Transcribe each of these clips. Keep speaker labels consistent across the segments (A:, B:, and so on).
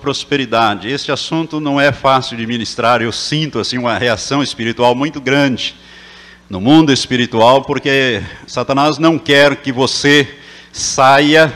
A: prosperidade. Este assunto não é fácil de ministrar, eu sinto assim uma reação espiritual muito grande no mundo espiritual, porque Satanás não quer que você saia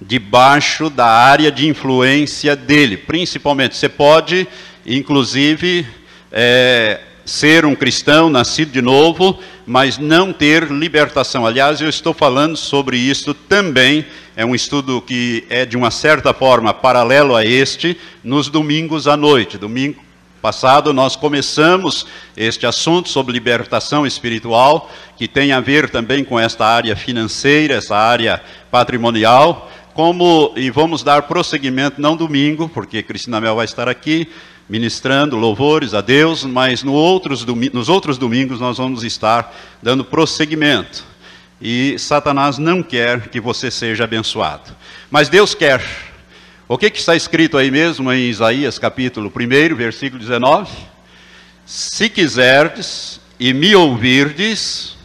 A: debaixo da área de influência dele. Principalmente, você pode, inclusive, é, ser um cristão nascido de novo, mas não ter libertação. Aliás, eu estou falando sobre isso também. É um estudo que é de uma certa forma paralelo a este, nos domingos à noite. Domingo passado nós começamos este assunto sobre libertação espiritual, que tem a ver também com esta área financeira, essa área patrimonial como e vamos dar prosseguimento não domingo, porque Cristina Mel vai estar aqui ministrando louvores a Deus, mas no outros, nos outros domingos nós vamos estar dando prosseguimento. E Satanás não quer que você seja abençoado, mas Deus quer. O que, que está escrito aí mesmo em Isaías capítulo 1, versículo 19? Se quiserdes e me ouvirdes,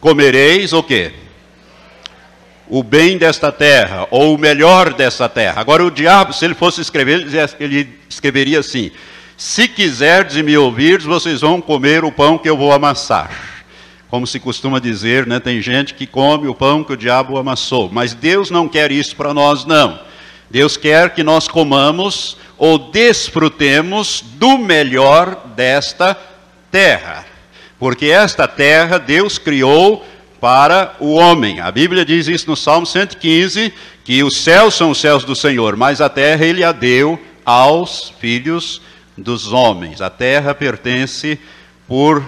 A: comereis o quê? o bem desta terra, ou o melhor desta terra. Agora, o diabo, se ele fosse escrever, ele escreveria assim: Se quiserdes e me ouvirdes, vocês vão comer o pão que eu vou amassar. Como se costuma dizer, né? tem gente que come o pão que o diabo amassou. Mas Deus não quer isso para nós, não. Deus quer que nós comamos ou desfrutemos do melhor desta terra. Porque esta terra Deus criou para o homem. A Bíblia diz isso no Salmo 115, que os céus são os céus do Senhor, mas a terra ele a deu aos filhos dos homens. A terra pertence por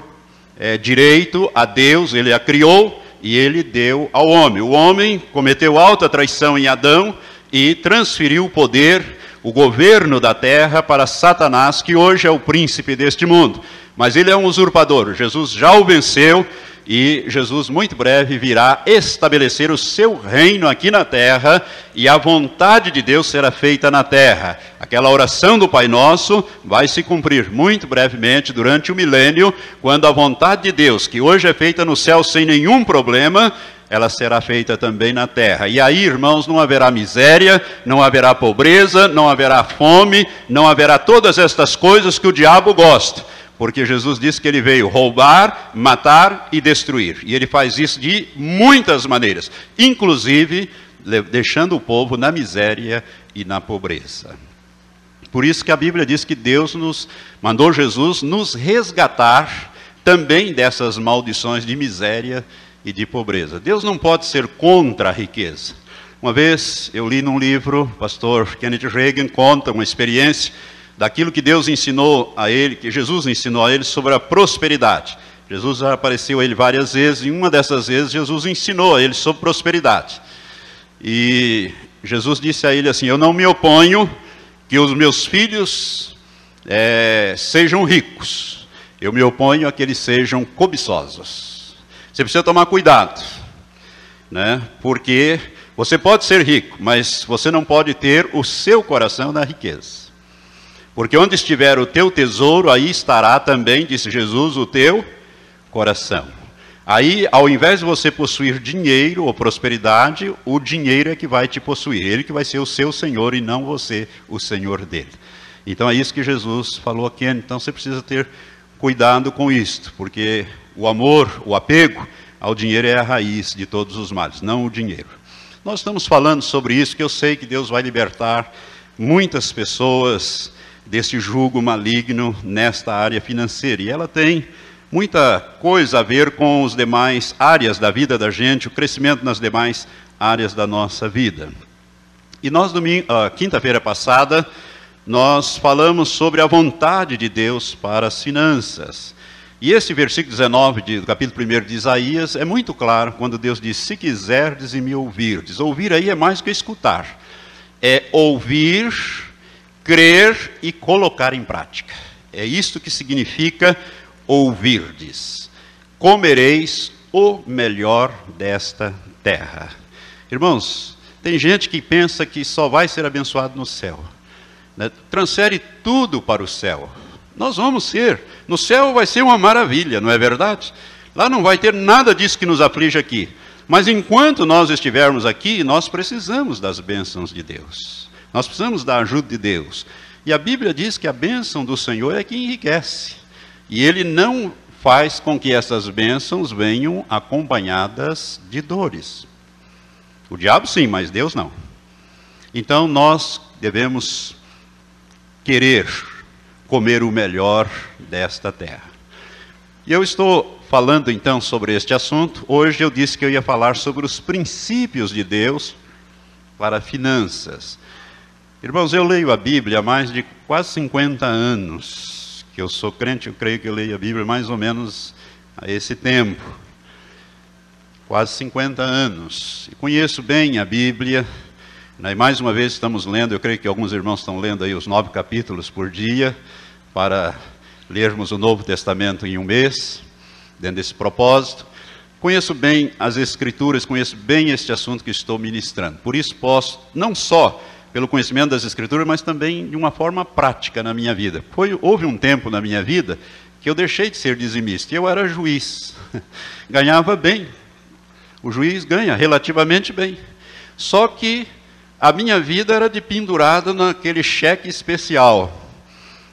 A: é, direito a Deus, ele a criou e ele deu ao homem. O homem cometeu alta traição em Adão e transferiu o poder, o governo da terra para Satanás, que hoje é o príncipe deste mundo. Mas ele é um usurpador. Jesus já o venceu e Jesus, muito breve, virá estabelecer o seu reino aqui na terra e a vontade de Deus será feita na terra. Aquela oração do Pai Nosso vai se cumprir muito brevemente durante o milênio, quando a vontade de Deus, que hoje é feita no céu sem nenhum problema, ela será feita também na terra. E aí, irmãos, não haverá miséria, não haverá pobreza, não haverá fome, não haverá todas estas coisas que o diabo gosta porque Jesus disse que ele veio roubar, matar e destruir. E ele faz isso de muitas maneiras, inclusive deixando o povo na miséria e na pobreza. Por isso que a Bíblia diz que Deus nos mandou Jesus nos resgatar também dessas maldições de miséria e de pobreza. Deus não pode ser contra a riqueza. Uma vez eu li num livro, o pastor Kenneth Reagan conta uma experiência daquilo que Deus ensinou a ele, que Jesus ensinou a ele sobre a prosperidade. Jesus apareceu a ele várias vezes, e uma dessas vezes Jesus ensinou a ele sobre prosperidade. E Jesus disse a ele assim: Eu não me oponho que os meus filhos é, sejam ricos, eu me oponho a que eles sejam cobiçosos. Você precisa tomar cuidado, né? porque você pode ser rico, mas você não pode ter o seu coração na riqueza. Porque onde estiver o teu tesouro, aí estará também, disse Jesus, o teu coração. Aí, ao invés de você possuir dinheiro ou prosperidade, o dinheiro é que vai te possuir. Ele que vai ser o seu senhor e não você o senhor dele. Então é isso que Jesus falou aqui. Então você precisa ter cuidado com isto, porque o amor, o apego ao dinheiro é a raiz de todos os males, não o dinheiro. Nós estamos falando sobre isso, que eu sei que Deus vai libertar muitas pessoas desse jugo maligno nesta área financeira. E ela tem muita coisa a ver com as demais áreas da vida da gente, o crescimento nas demais áreas da nossa vida. E nós, quinta-feira passada, nós falamos sobre a vontade de Deus para as finanças. E esse versículo 19 de, do capítulo 1 de Isaías é muito claro quando Deus diz: Se quiserdes e me ouvirdes. Ouvir aí é mais que escutar, é ouvir crer e colocar em prática. É isto que significa ouvirdes. Comereis o melhor desta terra. Irmãos, tem gente que pensa que só vai ser abençoado no céu. Né? Transfere tudo para o céu. Nós vamos ser. No céu vai ser uma maravilha, não é verdade? Lá não vai ter nada disso que nos aflige aqui. Mas enquanto nós estivermos aqui, nós precisamos das bênçãos de Deus. Nós precisamos da ajuda de Deus. E a Bíblia diz que a bênção do Senhor é que enriquece. E Ele não faz com que essas bênçãos venham acompanhadas de dores. O diabo sim, mas Deus não. Então nós devemos querer comer o melhor desta terra. E eu estou falando então sobre este assunto. Hoje eu disse que eu ia falar sobre os princípios de Deus para finanças. Irmãos, eu leio a Bíblia há mais de quase 50 anos. Que eu sou crente, eu creio que eu leio a Bíblia mais ou menos a esse tempo. Quase 50 anos. E conheço bem a Bíblia. Né, e mais uma vez estamos lendo, eu creio que alguns irmãos estão lendo aí os nove capítulos por dia, para lermos o Novo Testamento em um mês, dentro desse propósito. Conheço bem as Escrituras, conheço bem este assunto que estou ministrando. Por isso posso, não só pelo conhecimento das Escrituras, mas também de uma forma prática na minha vida. Foi, houve um tempo na minha vida que eu deixei de ser dizimista. Eu era juiz, ganhava bem. O juiz ganha relativamente bem. Só que a minha vida era de pendurada naquele cheque especial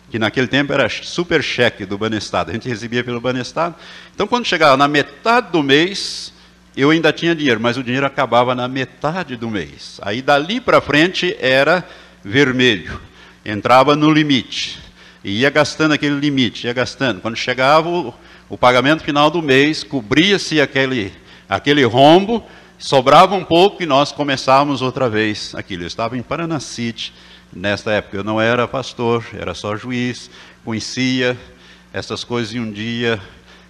A: que naquele tempo era super cheque do Banestado, a gente recebia pelo Banestado. Então, quando chegava na metade do mês, eu ainda tinha dinheiro, mas o dinheiro acabava na metade do mês. Aí, dali para frente, era vermelho, entrava no limite, e ia gastando aquele limite, ia gastando. Quando chegava o, o pagamento final do mês, cobria-se aquele, aquele rombo, sobrava um pouco e nós começávamos outra vez aquilo. Eu estava em Paranacite, Nesta época eu não era pastor, era só juiz, conhecia essas coisas e um dia,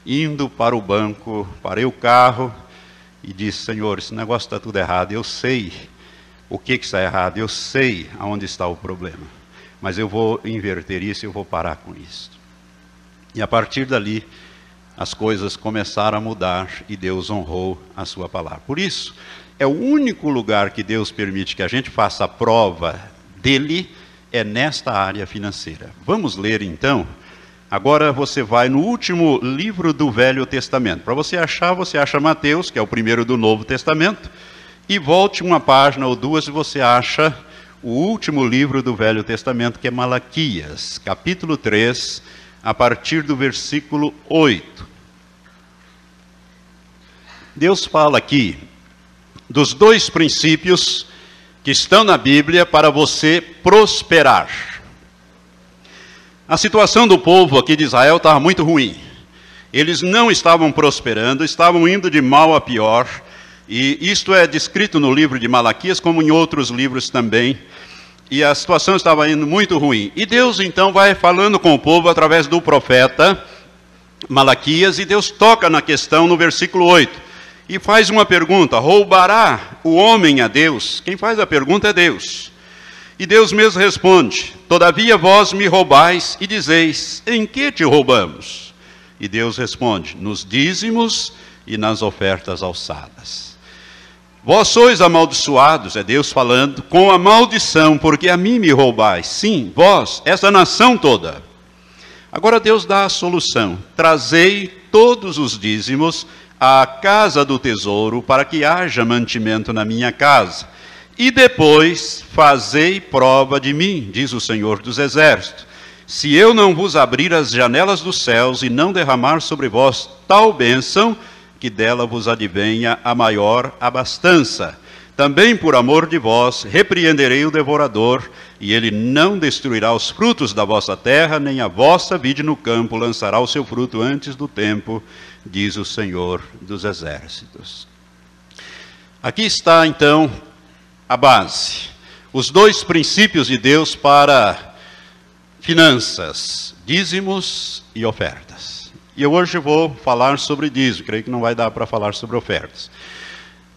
A: indo para o banco, parei o carro e disse, Senhor, esse negócio está tudo errado, eu sei o que, que está errado, eu sei aonde está o problema, mas eu vou inverter isso, eu vou parar com isso. E a partir dali, as coisas começaram a mudar e Deus honrou a sua palavra. Por isso, é o único lugar que Deus permite que a gente faça a prova dele é nesta área financeira. Vamos ler então. Agora você vai no último livro do Velho Testamento. Para você achar, você acha Mateus, que é o primeiro do Novo Testamento, e volte uma página ou duas e você acha o último livro do Velho Testamento, que é Malaquias, capítulo 3, a partir do versículo 8. Deus fala aqui dos dois princípios que estão na Bíblia para você prosperar. A situação do povo aqui de Israel estava muito ruim. Eles não estavam prosperando, estavam indo de mal a pior. E isto é descrito no livro de Malaquias, como em outros livros também. E a situação estava indo muito ruim. E Deus então vai falando com o povo através do profeta Malaquias, e Deus toca na questão no versículo 8 e faz uma pergunta: roubará o homem a Deus? Quem faz a pergunta é Deus. E Deus mesmo responde: Todavia vós me roubais e dizeis: Em que te roubamos? E Deus responde: Nos dízimos e nas ofertas alçadas. Vós sois amaldiçoados, é Deus falando, com a maldição, porque a mim me roubais. Sim, vós, essa nação toda. Agora Deus dá a solução: trazei todos os dízimos à casa do tesouro, para que haja mantimento na minha casa. E depois fazei prova de mim, diz o Senhor dos Exércitos. Se eu não vos abrir as janelas dos céus e não derramar sobre vós tal bênção, que dela vos advenha a maior abastança. Também por amor de vós repreenderei o devorador, e ele não destruirá os frutos da vossa terra, nem a vossa vide no campo lançará o seu fruto antes do tempo, diz o Senhor dos Exércitos. Aqui está então a base, os dois princípios de Deus para finanças, dízimos e ofertas. E eu hoje vou falar sobre dízimo, creio que não vai dar para falar sobre ofertas.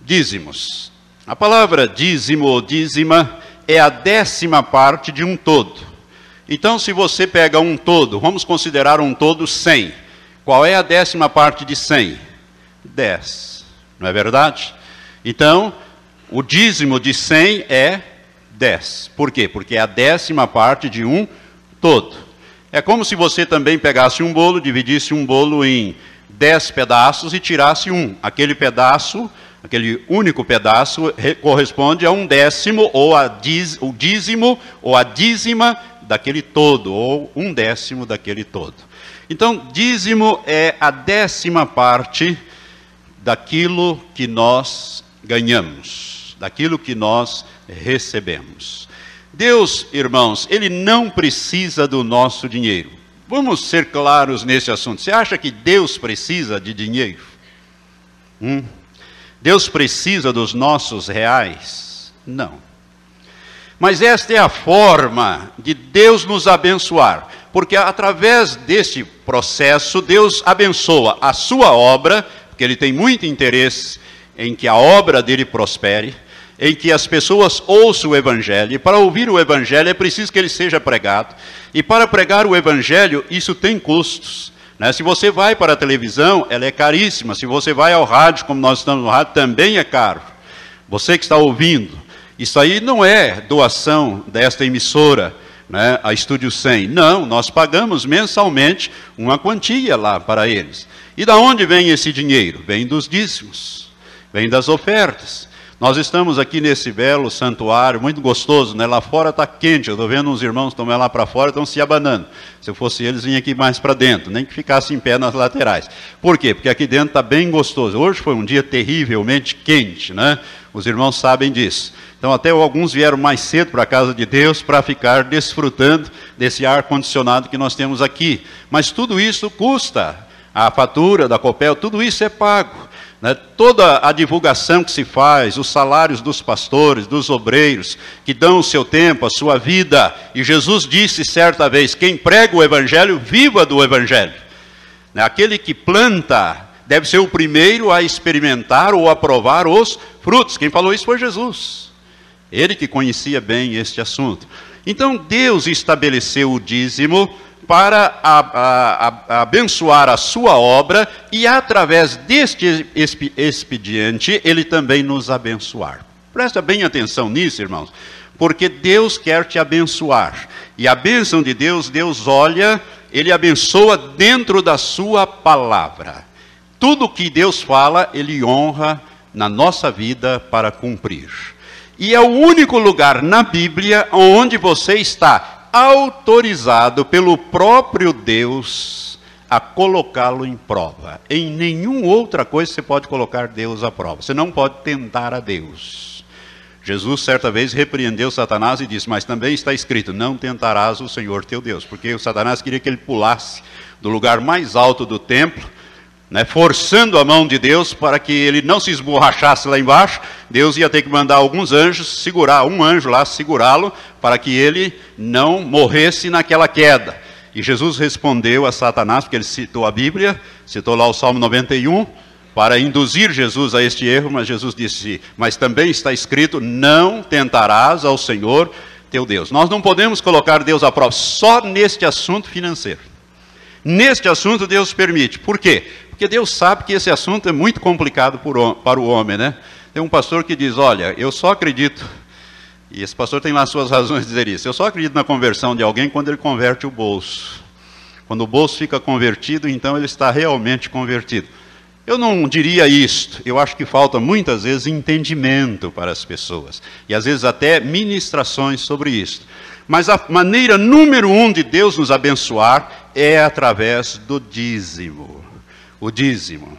A: Dízimos. A palavra dízimo ou dízima é a décima parte de um todo. Então, se você pega um todo, vamos considerar um todo 100. Qual é a décima parte de 100? 10. Não é verdade? Então, o dízimo de 100 é 10. Por quê? Porque é a décima parte de um todo. É como se você também pegasse um bolo, dividisse um bolo em 10 pedaços e tirasse um. Aquele pedaço aquele único pedaço, corresponde a um décimo, ou a diz, o dízimo, ou a dízima daquele todo, ou um décimo daquele todo. Então, dízimo é a décima parte daquilo que nós ganhamos, daquilo que nós recebemos. Deus, irmãos, Ele não precisa do nosso dinheiro. Vamos ser claros nesse assunto. Você acha que Deus precisa de dinheiro? Hum? Deus precisa dos nossos reais? Não. Mas esta é a forma de Deus nos abençoar, porque através deste processo, Deus abençoa a sua obra, porque Ele tem muito interesse em que a obra dele prospere, em que as pessoas ouçam o Evangelho. E para ouvir o Evangelho é preciso que ele seja pregado. E para pregar o Evangelho, isso tem custos. Né? Se você vai para a televisão, ela é caríssima. Se você vai ao rádio, como nós estamos no rádio, também é caro. Você que está ouvindo, isso aí não é doação desta emissora, né, a Estúdio 100. Não, nós pagamos mensalmente uma quantia lá para eles. E da onde vem esse dinheiro? Vem dos dízimos, vem das ofertas. Nós estamos aqui nesse belo santuário, muito gostoso, né? Lá fora está quente, eu estou vendo uns irmãos estão lá para fora, estão se abanando. Se eu fosse eles, vinha aqui mais para dentro, nem que ficasse em pé nas laterais. Por quê? Porque aqui dentro está bem gostoso. Hoje foi um dia terrivelmente quente, né? Os irmãos sabem disso. Então, até alguns vieram mais cedo para a casa de Deus para ficar desfrutando desse ar condicionado que nós temos aqui. Mas tudo isso custa. A fatura da Copel, tudo isso é pago. Né? Toda a divulgação que se faz, os salários dos pastores, dos obreiros, que dão o seu tempo, a sua vida. E Jesus disse certa vez: quem prega o Evangelho, viva do Evangelho. Né? Aquele que planta deve ser o primeiro a experimentar ou a provar os frutos. Quem falou isso foi Jesus. Ele que conhecia bem este assunto. Então Deus estabeleceu o dízimo para a, a, a, abençoar a sua obra e, através deste expediente, ele também nos abençoar. Presta bem atenção nisso, irmãos, porque Deus quer te abençoar. E a bênção de Deus, Deus olha, ele abençoa dentro da sua palavra. Tudo que Deus fala, ele honra na nossa vida para cumprir. E é o único lugar na Bíblia onde você está autorizado pelo próprio Deus a colocá-lo em prova. Em nenhuma outra coisa você pode colocar Deus à prova. Você não pode tentar a Deus. Jesus certa vez repreendeu Satanás e disse: Mas também está escrito: Não tentarás o Senhor teu Deus, porque o Satanás queria que ele pulasse do lugar mais alto do templo né, forçando a mão de Deus para que ele não se esborrachasse lá embaixo, Deus ia ter que mandar alguns anjos segurar, um anjo lá segurá-lo, para que ele não morresse naquela queda. E Jesus respondeu a Satanás, porque ele citou a Bíblia, citou lá o Salmo 91, para induzir Jesus a este erro, mas Jesus disse: Mas também está escrito: Não tentarás ao Senhor teu Deus. Nós não podemos colocar Deus à prova só neste assunto financeiro. Neste assunto Deus permite. Por quê? Porque Deus sabe que esse assunto é muito complicado para o homem, né? Tem um pastor que diz: Olha, eu só acredito, e esse pastor tem lá suas razões de dizer isso, eu só acredito na conversão de alguém quando ele converte o bolso. Quando o bolso fica convertido, então ele está realmente convertido. Eu não diria isto, eu acho que falta muitas vezes entendimento para as pessoas, e às vezes até ministrações sobre isso. Mas a maneira número um de Deus nos abençoar é através do dízimo o dízimo.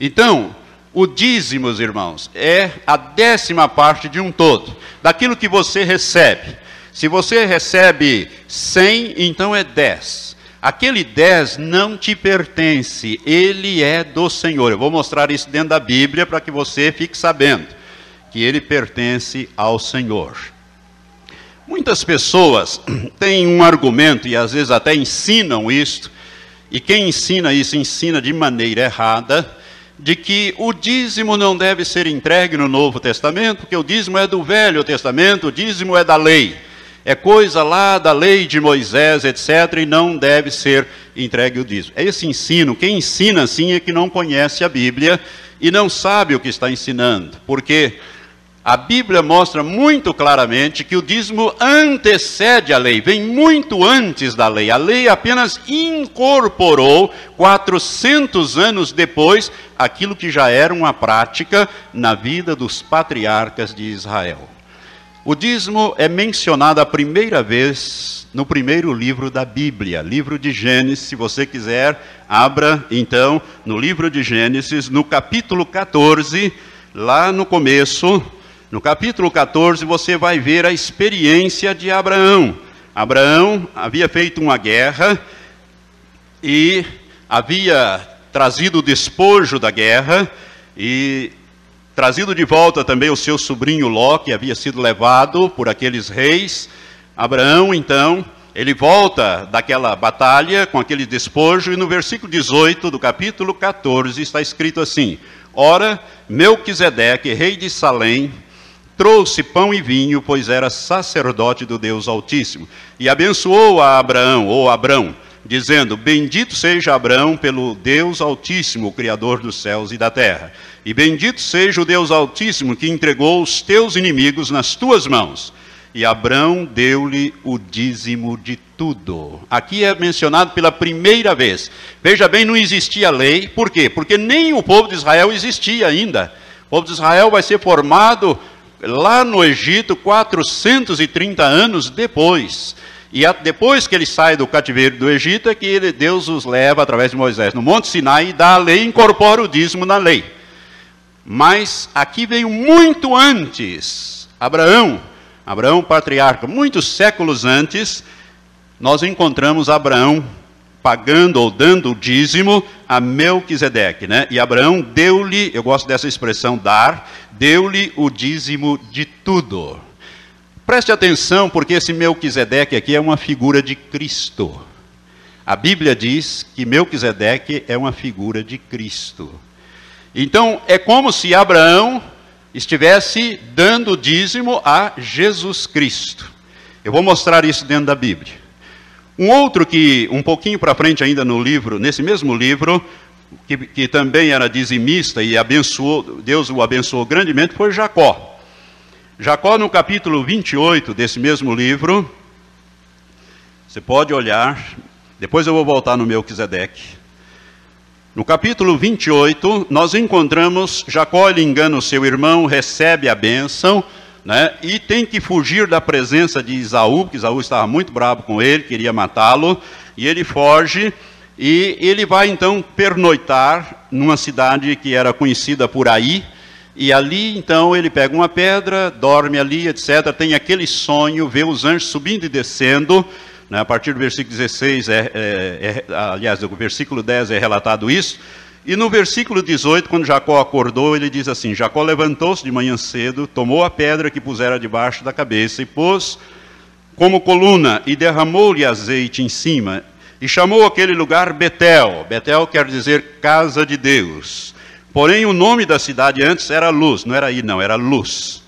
A: Então, o dízimo, irmãos, é a décima parte de um todo, daquilo que você recebe. Se você recebe 100, então é 10. Aquele 10 não te pertence, ele é do Senhor. Eu vou mostrar isso dentro da Bíblia para que você fique sabendo que ele pertence ao Senhor. Muitas pessoas têm um argumento e às vezes até ensinam isto, e quem ensina isso ensina de maneira errada, de que o dízimo não deve ser entregue no Novo Testamento, porque o dízimo é do Velho Testamento, o dízimo é da lei. É coisa lá da lei de Moisés, etc., e não deve ser entregue o dízimo. É esse ensino. Quem ensina assim é que não conhece a Bíblia e não sabe o que está ensinando, porque A Bíblia mostra muito claramente que o dízimo antecede a lei, vem muito antes da lei. A lei apenas incorporou, 400 anos depois, aquilo que já era uma prática na vida dos patriarcas de Israel. O dízimo é mencionado a primeira vez no primeiro livro da Bíblia, livro de Gênesis. Se você quiser, abra então no livro de Gênesis, no capítulo 14, lá no começo no capítulo 14, você vai ver a experiência de Abraão. Abraão havia feito uma guerra e havia trazido o despojo da guerra e trazido de volta também o seu sobrinho Ló, que havia sido levado por aqueles reis. Abraão, então, ele volta daquela batalha com aquele despojo, e no versículo 18 do capítulo 14 está escrito assim: Ora, Melquisedeque, rei de Salém, trouxe pão e vinho, pois era sacerdote do Deus Altíssimo. E abençoou a Abraão, ou Abrão, dizendo: Bendito seja Abraão pelo Deus Altíssimo, o Criador dos céus e da terra. E bendito seja o Deus Altíssimo que entregou os teus inimigos nas tuas mãos. E Abrão deu-lhe o dízimo de tudo. Aqui é mencionado pela primeira vez. Veja bem, não existia lei. Por quê? Porque nem o povo de Israel existia ainda. O povo de Israel vai ser formado lá no Egito 430 anos depois. E depois que ele sai do cativeiro do Egito, é que ele, Deus os leva através de Moisés no Monte Sinai e dá a lei, incorpora o dízimo na lei. Mas aqui veio muito antes. Abraão, Abraão patriarca, muitos séculos antes, nós encontramos Abraão pagando ou dando o dízimo a Melquisedeque, né? E Abraão deu-lhe, eu gosto dessa expressão dar, deu-lhe o dízimo de tudo. Preste atenção, porque esse Melquisedeque aqui é uma figura de Cristo. A Bíblia diz que Melquisedeque é uma figura de Cristo. Então, é como se Abraão estivesse dando dízimo a Jesus Cristo. Eu vou mostrar isso dentro da Bíblia. Um outro que, um pouquinho para frente ainda no livro, nesse mesmo livro, que, que, também era dizimista e abençoou, Deus o abençoou grandemente, foi Jacó. Jacó, no capítulo 28 desse mesmo livro, você pode olhar, depois eu vou voltar no Melquisedeque. No capítulo 28, nós encontramos Jacó, ele engana o seu irmão, recebe a bênção, né? E tem que fugir da presença de Isaú, porque Isaú estava muito bravo com ele, queria matá-lo, e ele foge e ele vai então pernoitar numa cidade que era conhecida por aí, e ali então ele pega uma pedra, dorme ali, etc. Tem aquele sonho, vê os anjos subindo e descendo. Né? A partir do versículo 16, é, é, é, aliás, o versículo 10 é relatado isso. E no versículo 18, quando Jacó acordou, ele diz assim: Jacó levantou-se de manhã cedo, tomou a pedra que pusera debaixo da cabeça e pôs como coluna e derramou-lhe azeite em cima e chamou aquele lugar Betel. Betel quer dizer casa de Deus. Porém, o nome da cidade antes era Luz, não era aí, não, era Luz.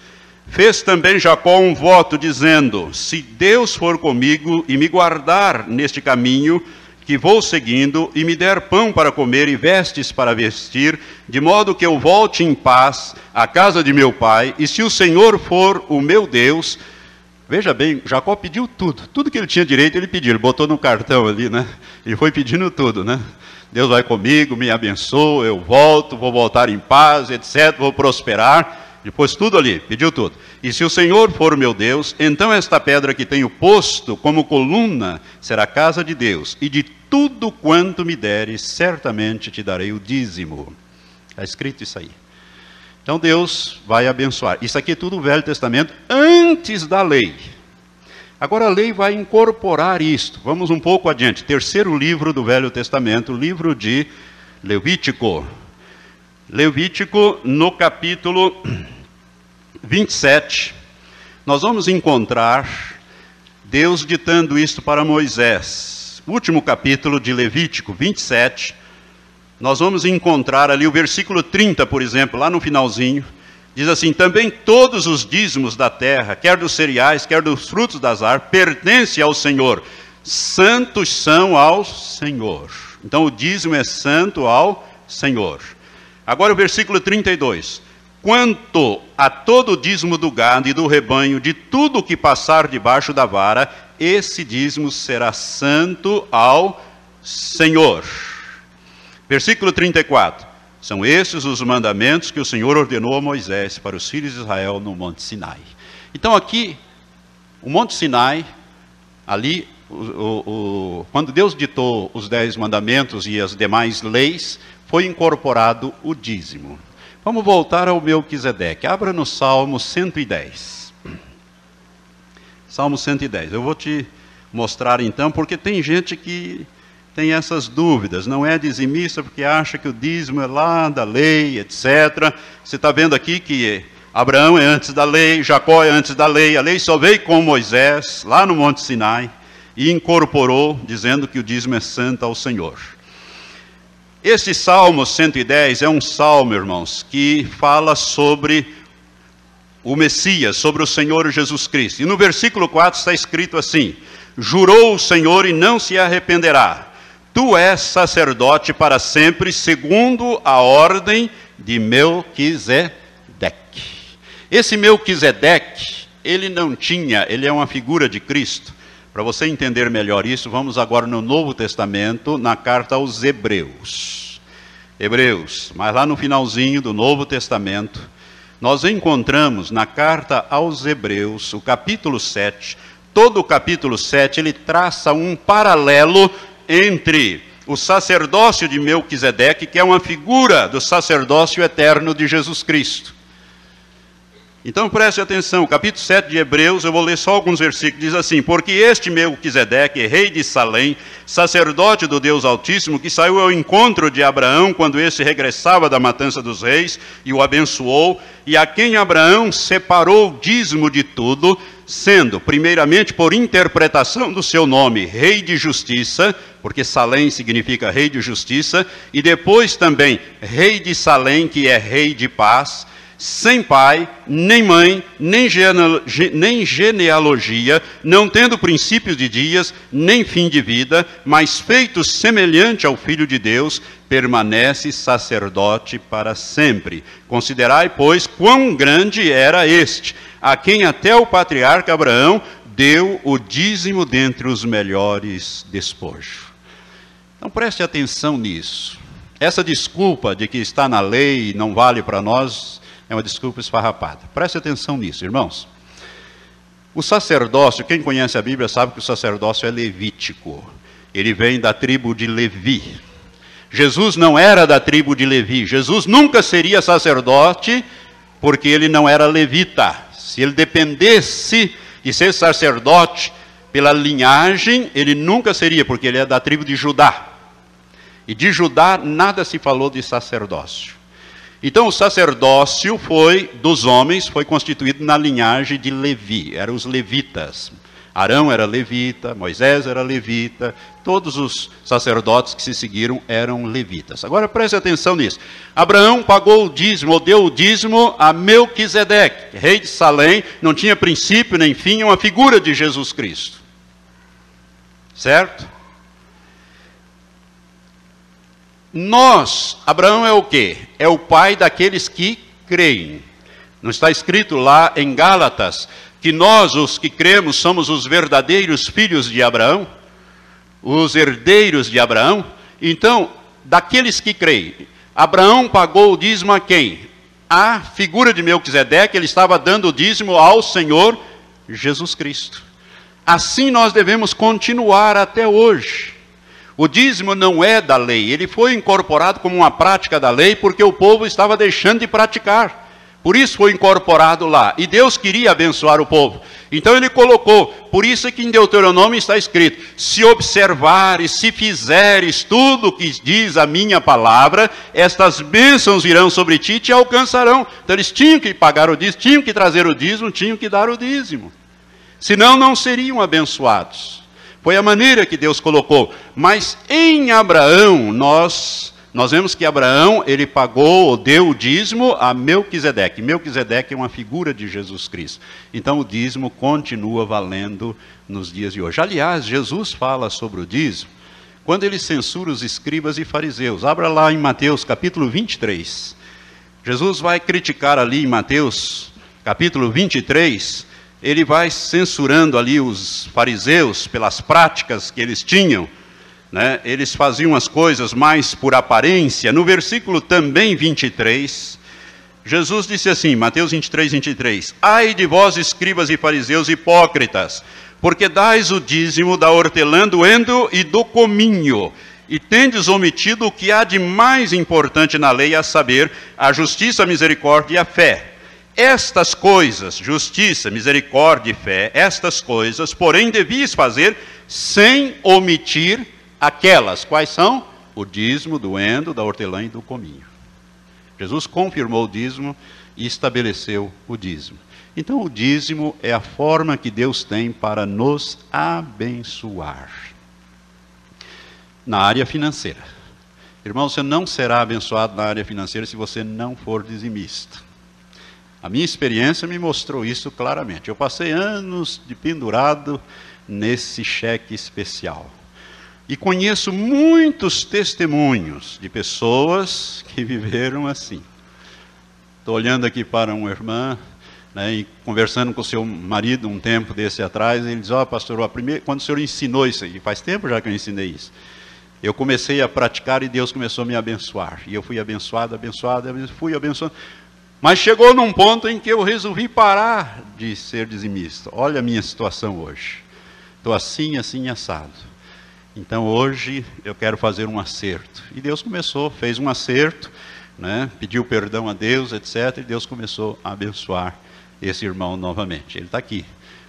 A: Fez também Jacó um voto, dizendo: Se Deus for comigo e me guardar neste caminho, que vou seguindo, e me der pão para comer e vestes para vestir, de modo que eu volte em paz à casa de meu pai, e se o Senhor for o meu Deus, veja bem, Jacó pediu tudo, tudo que ele tinha direito ele pediu, ele botou no cartão ali, né? Ele foi pedindo tudo, né? Deus vai comigo, me abençoa, eu volto, vou voltar em paz, etc., vou prosperar. Depois tudo ali, pediu tudo. E se o Senhor for meu Deus, então esta pedra que tenho posto como coluna será casa de Deus, e de tudo quanto me deres, certamente te darei o dízimo. Está escrito isso aí. Então Deus vai abençoar. Isso aqui é tudo o Velho Testamento antes da lei. Agora a lei vai incorporar isto. Vamos um pouco adiante. Terceiro livro do Velho Testamento, livro de Levítico. Levítico, no capítulo 27, nós vamos encontrar Deus ditando isto para Moisés último capítulo de Levítico 27, nós vamos encontrar ali o versículo 30, por exemplo, lá no finalzinho, diz assim: Também todos os dízimos da terra, quer dos cereais, quer dos frutos das árvores, pertencem ao Senhor, santos são ao Senhor. Então o dízimo é santo ao Senhor. Agora o versículo 32. Quanto a todo o dízimo do gado e do rebanho, de tudo que passar debaixo da vara, esse dízimo será santo ao Senhor. Versículo 34. São esses os mandamentos que o Senhor ordenou a Moisés para os filhos de Israel no Monte Sinai. Então, aqui, o Monte Sinai, ali, o, o, o, quando Deus ditou os dez mandamentos e as demais leis, foi incorporado o dízimo. Vamos voltar ao Melquisedeque. Abra no Salmo 110. Salmo 110. Eu vou te mostrar então, porque tem gente que tem essas dúvidas. Não é dizimista porque acha que o dízimo é lá da lei, etc. Você está vendo aqui que Abraão é antes da lei, Jacó é antes da lei. A lei só veio com Moisés, lá no Monte Sinai, e incorporou, dizendo que o dízimo é santo ao Senhor. Esse Salmo 110 é um salmo, irmãos, que fala sobre o Messias, sobre o Senhor Jesus Cristo. E no versículo 4 está escrito assim: Jurou o Senhor e não se arrependerá. Tu és sacerdote para sempre, segundo a ordem de Melquisedeque. Esse Melquisedeque, ele não tinha, ele é uma figura de Cristo. Para você entender melhor isso, vamos agora no Novo Testamento, na carta aos Hebreus. Hebreus, mas lá no finalzinho do Novo Testamento, nós encontramos na carta aos Hebreus, o capítulo 7, todo o capítulo 7, ele traça um paralelo entre o sacerdócio de Melquisedeque, que é uma figura do sacerdócio eterno de Jesus Cristo, então preste atenção, capítulo 7 de Hebreus, eu vou ler só alguns versículos, diz assim: Porque este Melquisedeque, rei de Salém, sacerdote do Deus Altíssimo, que saiu ao encontro de Abraão quando este regressava da matança dos reis, e o abençoou, e a quem Abraão separou o dízimo de tudo, sendo, primeiramente, por interpretação do seu nome, rei de justiça, porque Salém significa rei de justiça, e depois também rei de Salém, que é rei de paz, sem pai, nem mãe, nem, genealogia, não tendo princípios de dias, nem fim de vida, mas feito semelhante ao Filho de Deus, permanece sacerdote para sempre. Considerai, pois, quão grande era este, a quem até o patriarca Abraão deu o dízimo dentre os melhores despojos. Então preste atenção nisso. Essa desculpa de que está na lei e não vale para nós, é uma desculpa esfarrapada. Preste atenção nisso, irmãos. O sacerdócio, quem conhece a Bíblia sabe que o sacerdócio é levítico. Ele vem da tribo de Levi. Jesus não era da tribo de Levi. Jesus nunca seria sacerdote porque ele não era levita. Se ele dependesse de ser sacerdote pela linhagem, ele nunca seria, porque ele é da tribo de Judá. E de Judá nada se falou de sacerdócio. Então o sacerdócio foi dos homens, foi constituído na linhagem de Levi, eram os levitas. Arão era levita, Moisés era levita, todos os sacerdotes que se seguiram eram levitas. Agora preste atenção nisso. Abraão pagou o dízimo, ou deu o dízimo a Melquisedeque, rei de Salém, não tinha princípio nem fim, é uma figura de Jesus Cristo. Certo? Nós, Abraão é o quê? É o pai daqueles que creem. Não está escrito lá em Gálatas que nós, os que cremos, somos os verdadeiros filhos de Abraão? Os herdeiros de Abraão? Então, daqueles que creem, Abraão pagou o dízimo a quem? A figura de Melquisedeque, ele estava dando o dízimo ao Senhor Jesus Cristo. Assim nós devemos continuar até hoje. O dízimo não é da lei, ele foi incorporado como uma prática da lei porque o povo estava deixando de praticar. Por isso foi incorporado lá. E Deus queria abençoar o povo. Então ele colocou, por isso é que em Deuteronômio está escrito: se observares, se fizeres tudo o que diz a minha palavra, estas bênçãos virão sobre ti e te alcançarão. Então eles tinham que pagar o dízimo, tinham que trazer o dízimo, tinham que dar o dízimo. Senão não seriam abençoados. Foi a maneira que Deus colocou. Mas em Abraão, nós nós vemos que Abraão, ele pagou ou deu o dízimo a Melquisedeque. Melquisedeque é uma figura de Jesus Cristo. Então o dízimo continua valendo nos dias de hoje. Aliás, Jesus fala sobre o dízimo quando ele censura os escribas e fariseus. Abra lá em Mateus capítulo 23. Jesus vai criticar ali em Mateus, capítulo 23, ele vai censurando ali os fariseus pelas práticas que eles tinham. Né? Eles faziam as coisas mais por aparência. No versículo também 23, Jesus disse assim, Mateus 23, 23: Ai de vós, escribas e fariseus hipócritas, porque dais o dízimo da hortelã, do endo e do cominho, e tendes omitido o que há de mais importante na lei, a saber, a justiça, a misericórdia e a fé. Estas coisas, justiça, misericórdia e fé, estas coisas, porém, devias fazer sem omitir aquelas. Quais são? O dízimo, do endo, da hortelã e do cominho. Jesus confirmou o dízimo e estabeleceu o dízimo. Então, o dízimo é a forma que Deus tem para nos abençoar. Na área financeira. Irmão, você não será abençoado na área financeira se você não for dizimista. A minha experiência me mostrou isso claramente. Eu passei anos de pendurado nesse cheque especial. E conheço muitos testemunhos de pessoas que viveram assim. Estou olhando aqui para uma irmã, né, e conversando com o seu marido um tempo desse atrás, ele diz: Ó, oh, pastor, ó, primeiro, quando o senhor ensinou isso aí, faz tempo já que eu ensinei isso, eu comecei a praticar e Deus começou a me abençoar. E eu fui abençoado, abençoado, fui abençoado. Mas chegou num ponto em que eu resolvi parar de ser dizimista. Olha a minha situação hoje. Estou assim, assim, assado. Então hoje eu quero fazer um acerto. E Deus começou, fez um acerto, né? pediu perdão a Deus, etc. E Deus começou a abençoar esse irmão novamente. Ele está aqui.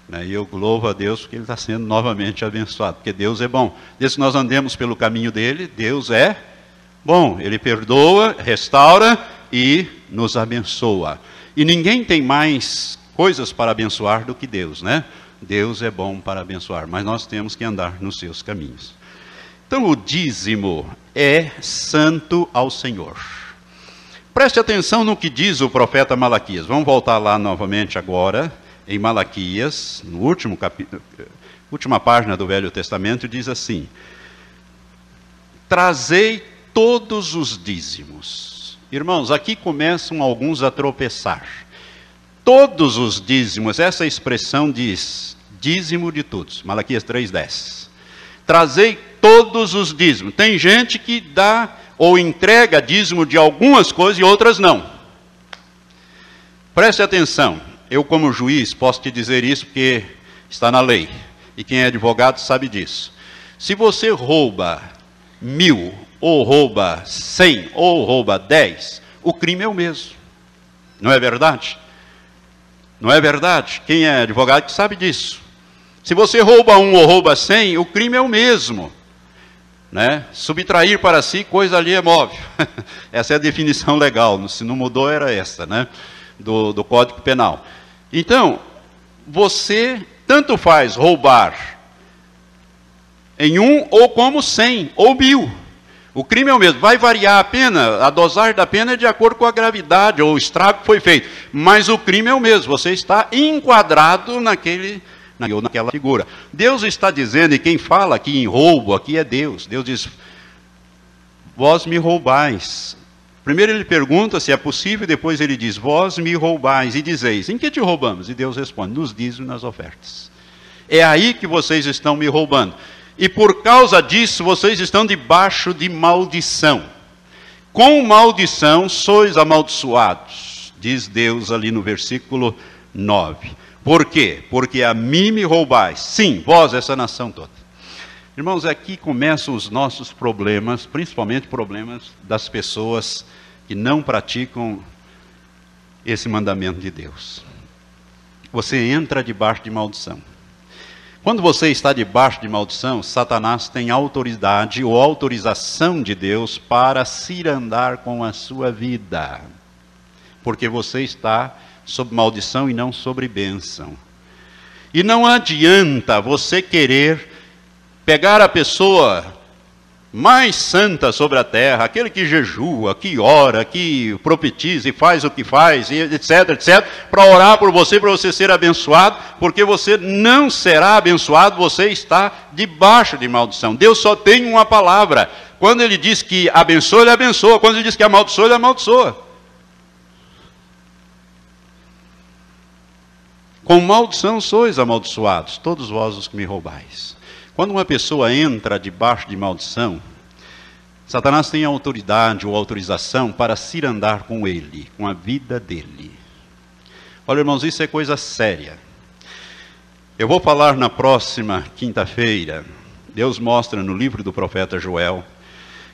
A: Né? E eu louvo a Deus porque ele está sendo novamente abençoado. Porque Deus é bom. Desde que nós andemos pelo caminho dele, Deus é bom. Ele perdoa, restaura e nos abençoa. E ninguém tem mais coisas para abençoar do que Deus, né? Deus é bom para abençoar, mas nós temos que andar nos seus caminhos. Então, o dízimo é santo ao Senhor. Preste atenção no que diz o profeta Malaquias. Vamos voltar lá novamente agora, em Malaquias, no último capítulo, última página do Velho Testamento, diz assim: Trazei todos os dízimos Irmãos, aqui começam alguns a tropeçar. Todos os dízimos, essa expressão diz dízimo de todos, Malaquias 3,10. Trazei todos os dízimos. Tem gente que dá ou entrega dízimo de algumas coisas e outras não. Preste atenção, eu, como juiz, posso te dizer isso porque está na lei, e quem é advogado sabe disso. Se você rouba mil ou rouba 100, ou rouba 10, o crime é o mesmo. Não é verdade? Não é verdade? Quem é advogado que sabe disso. Se você rouba um ou rouba 100, o crime é o mesmo. Né? Subtrair para si coisa ali é móvel. essa é a definição legal. Se não mudou, era essa, né? Do, do Código Penal. Então, você tanto faz roubar em um ou como cem ou mil. O crime é o mesmo. Vai variar a pena, a dosagem da pena é de acordo com a gravidade ou o estrago que foi feito. Mas o crime é o mesmo. Você está enquadrado naquele, naquela figura. Deus está dizendo, e quem fala aqui em roubo, aqui é Deus. Deus diz: Vós me roubais. Primeiro ele pergunta se é possível, depois ele diz: Vós me roubais e dizeis: Em que te roubamos? E Deus responde: Nos dízimos nas ofertas. É aí que vocês estão me roubando e por causa disso vocês estão debaixo de maldição. Com maldição sois amaldiçoados, diz Deus ali no versículo 9. Por quê? Porque a mim me roubais. Sim, vós, essa nação toda. Irmãos, aqui começam os nossos problemas, principalmente problemas das pessoas que não praticam esse mandamento de Deus. Você entra debaixo de maldição. Quando você está debaixo de maldição, Satanás tem autoridade ou autorização de Deus para cirandar com a sua vida. Porque você está sob maldição e não sobre bênção. E não adianta você querer pegar a pessoa mais santa sobre a terra, aquele que jejua, que ora, que profetiza e faz o que faz, etc, etc, para orar por você, para você ser abençoado, porque você não será abençoado, você está debaixo de maldição. Deus só tem uma palavra. Quando ele diz que abençoa, ele abençoa. Quando ele diz que amaldiçoa, ele amaldiçoa. Com maldição sois amaldiçoados, todos vós os que me roubais. Quando uma pessoa entra debaixo de maldição, Satanás tem autoridade ou autorização para se andar com ele, com a vida dele. Olha, irmãos, isso é coisa séria. Eu vou falar na próxima quinta-feira. Deus mostra no livro do profeta Joel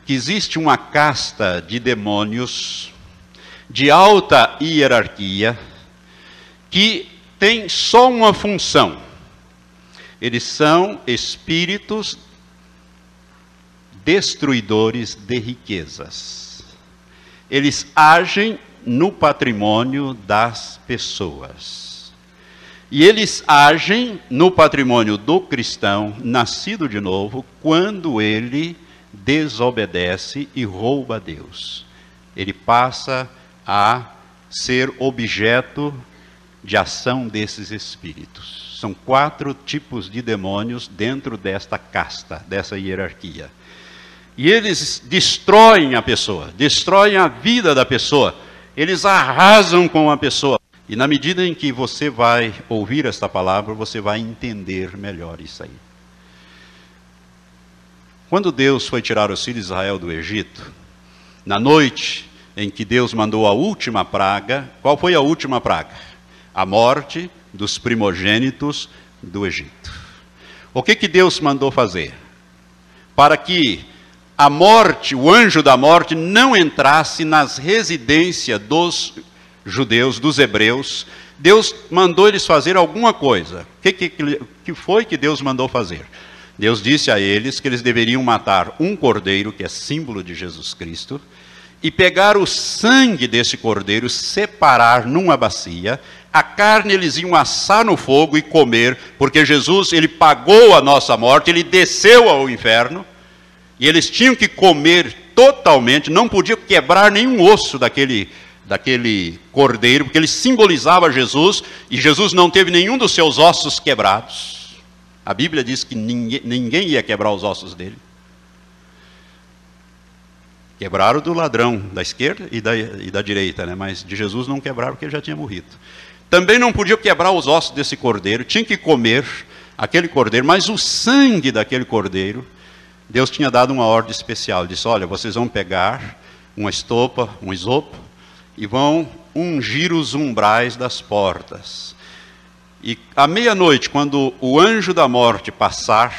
A: que existe uma casta de demônios de alta hierarquia que tem só uma função. Eles são espíritos destruidores de riquezas. Eles agem no patrimônio das pessoas. E eles agem no patrimônio do cristão, nascido de novo, quando ele desobedece e rouba a Deus. Ele passa a ser objeto de ação desses espíritos. São quatro tipos de demônios dentro desta casta, dessa hierarquia. E eles destroem a pessoa, destroem a vida da pessoa, eles arrasam com a pessoa. E na medida em que você vai ouvir esta palavra, você vai entender melhor isso aí. Quando Deus foi tirar os filhos de Israel do Egito, na noite em que Deus mandou a última praga, qual foi a última praga? A morte dos primogênitos do Egito. O que, que Deus mandou fazer? Para que a morte, o anjo da morte, não entrasse nas residências dos judeus, dos hebreus, Deus mandou eles fazer alguma coisa. O que, que, que, foi que Deus mandou fazer? Deus disse a eles que eles deveriam matar um cordeiro, que é símbolo de Jesus Cristo, e pegar o sangue desse cordeiro, separar numa bacia, a carne eles iam assar no fogo e comer, porque Jesus, ele pagou a nossa morte, ele desceu ao inferno, e eles tinham que comer totalmente, não podiam quebrar nenhum osso daquele, daquele cordeiro, porque ele simbolizava Jesus, e Jesus não teve nenhum dos seus ossos quebrados. A Bíblia diz que ninguém, ninguém ia quebrar os ossos dele. Quebraram do ladrão da esquerda e da, e da direita, né? mas de Jesus não quebraram porque ele já tinha morrido. Também não podiam quebrar os ossos desse cordeiro, tinha que comer aquele cordeiro, mas o sangue daquele cordeiro Deus tinha dado uma ordem especial. Disse: Olha, vocês vão pegar uma estopa, um isopo, e vão ungir os umbrais das portas. E à meia-noite, quando o anjo da morte passar,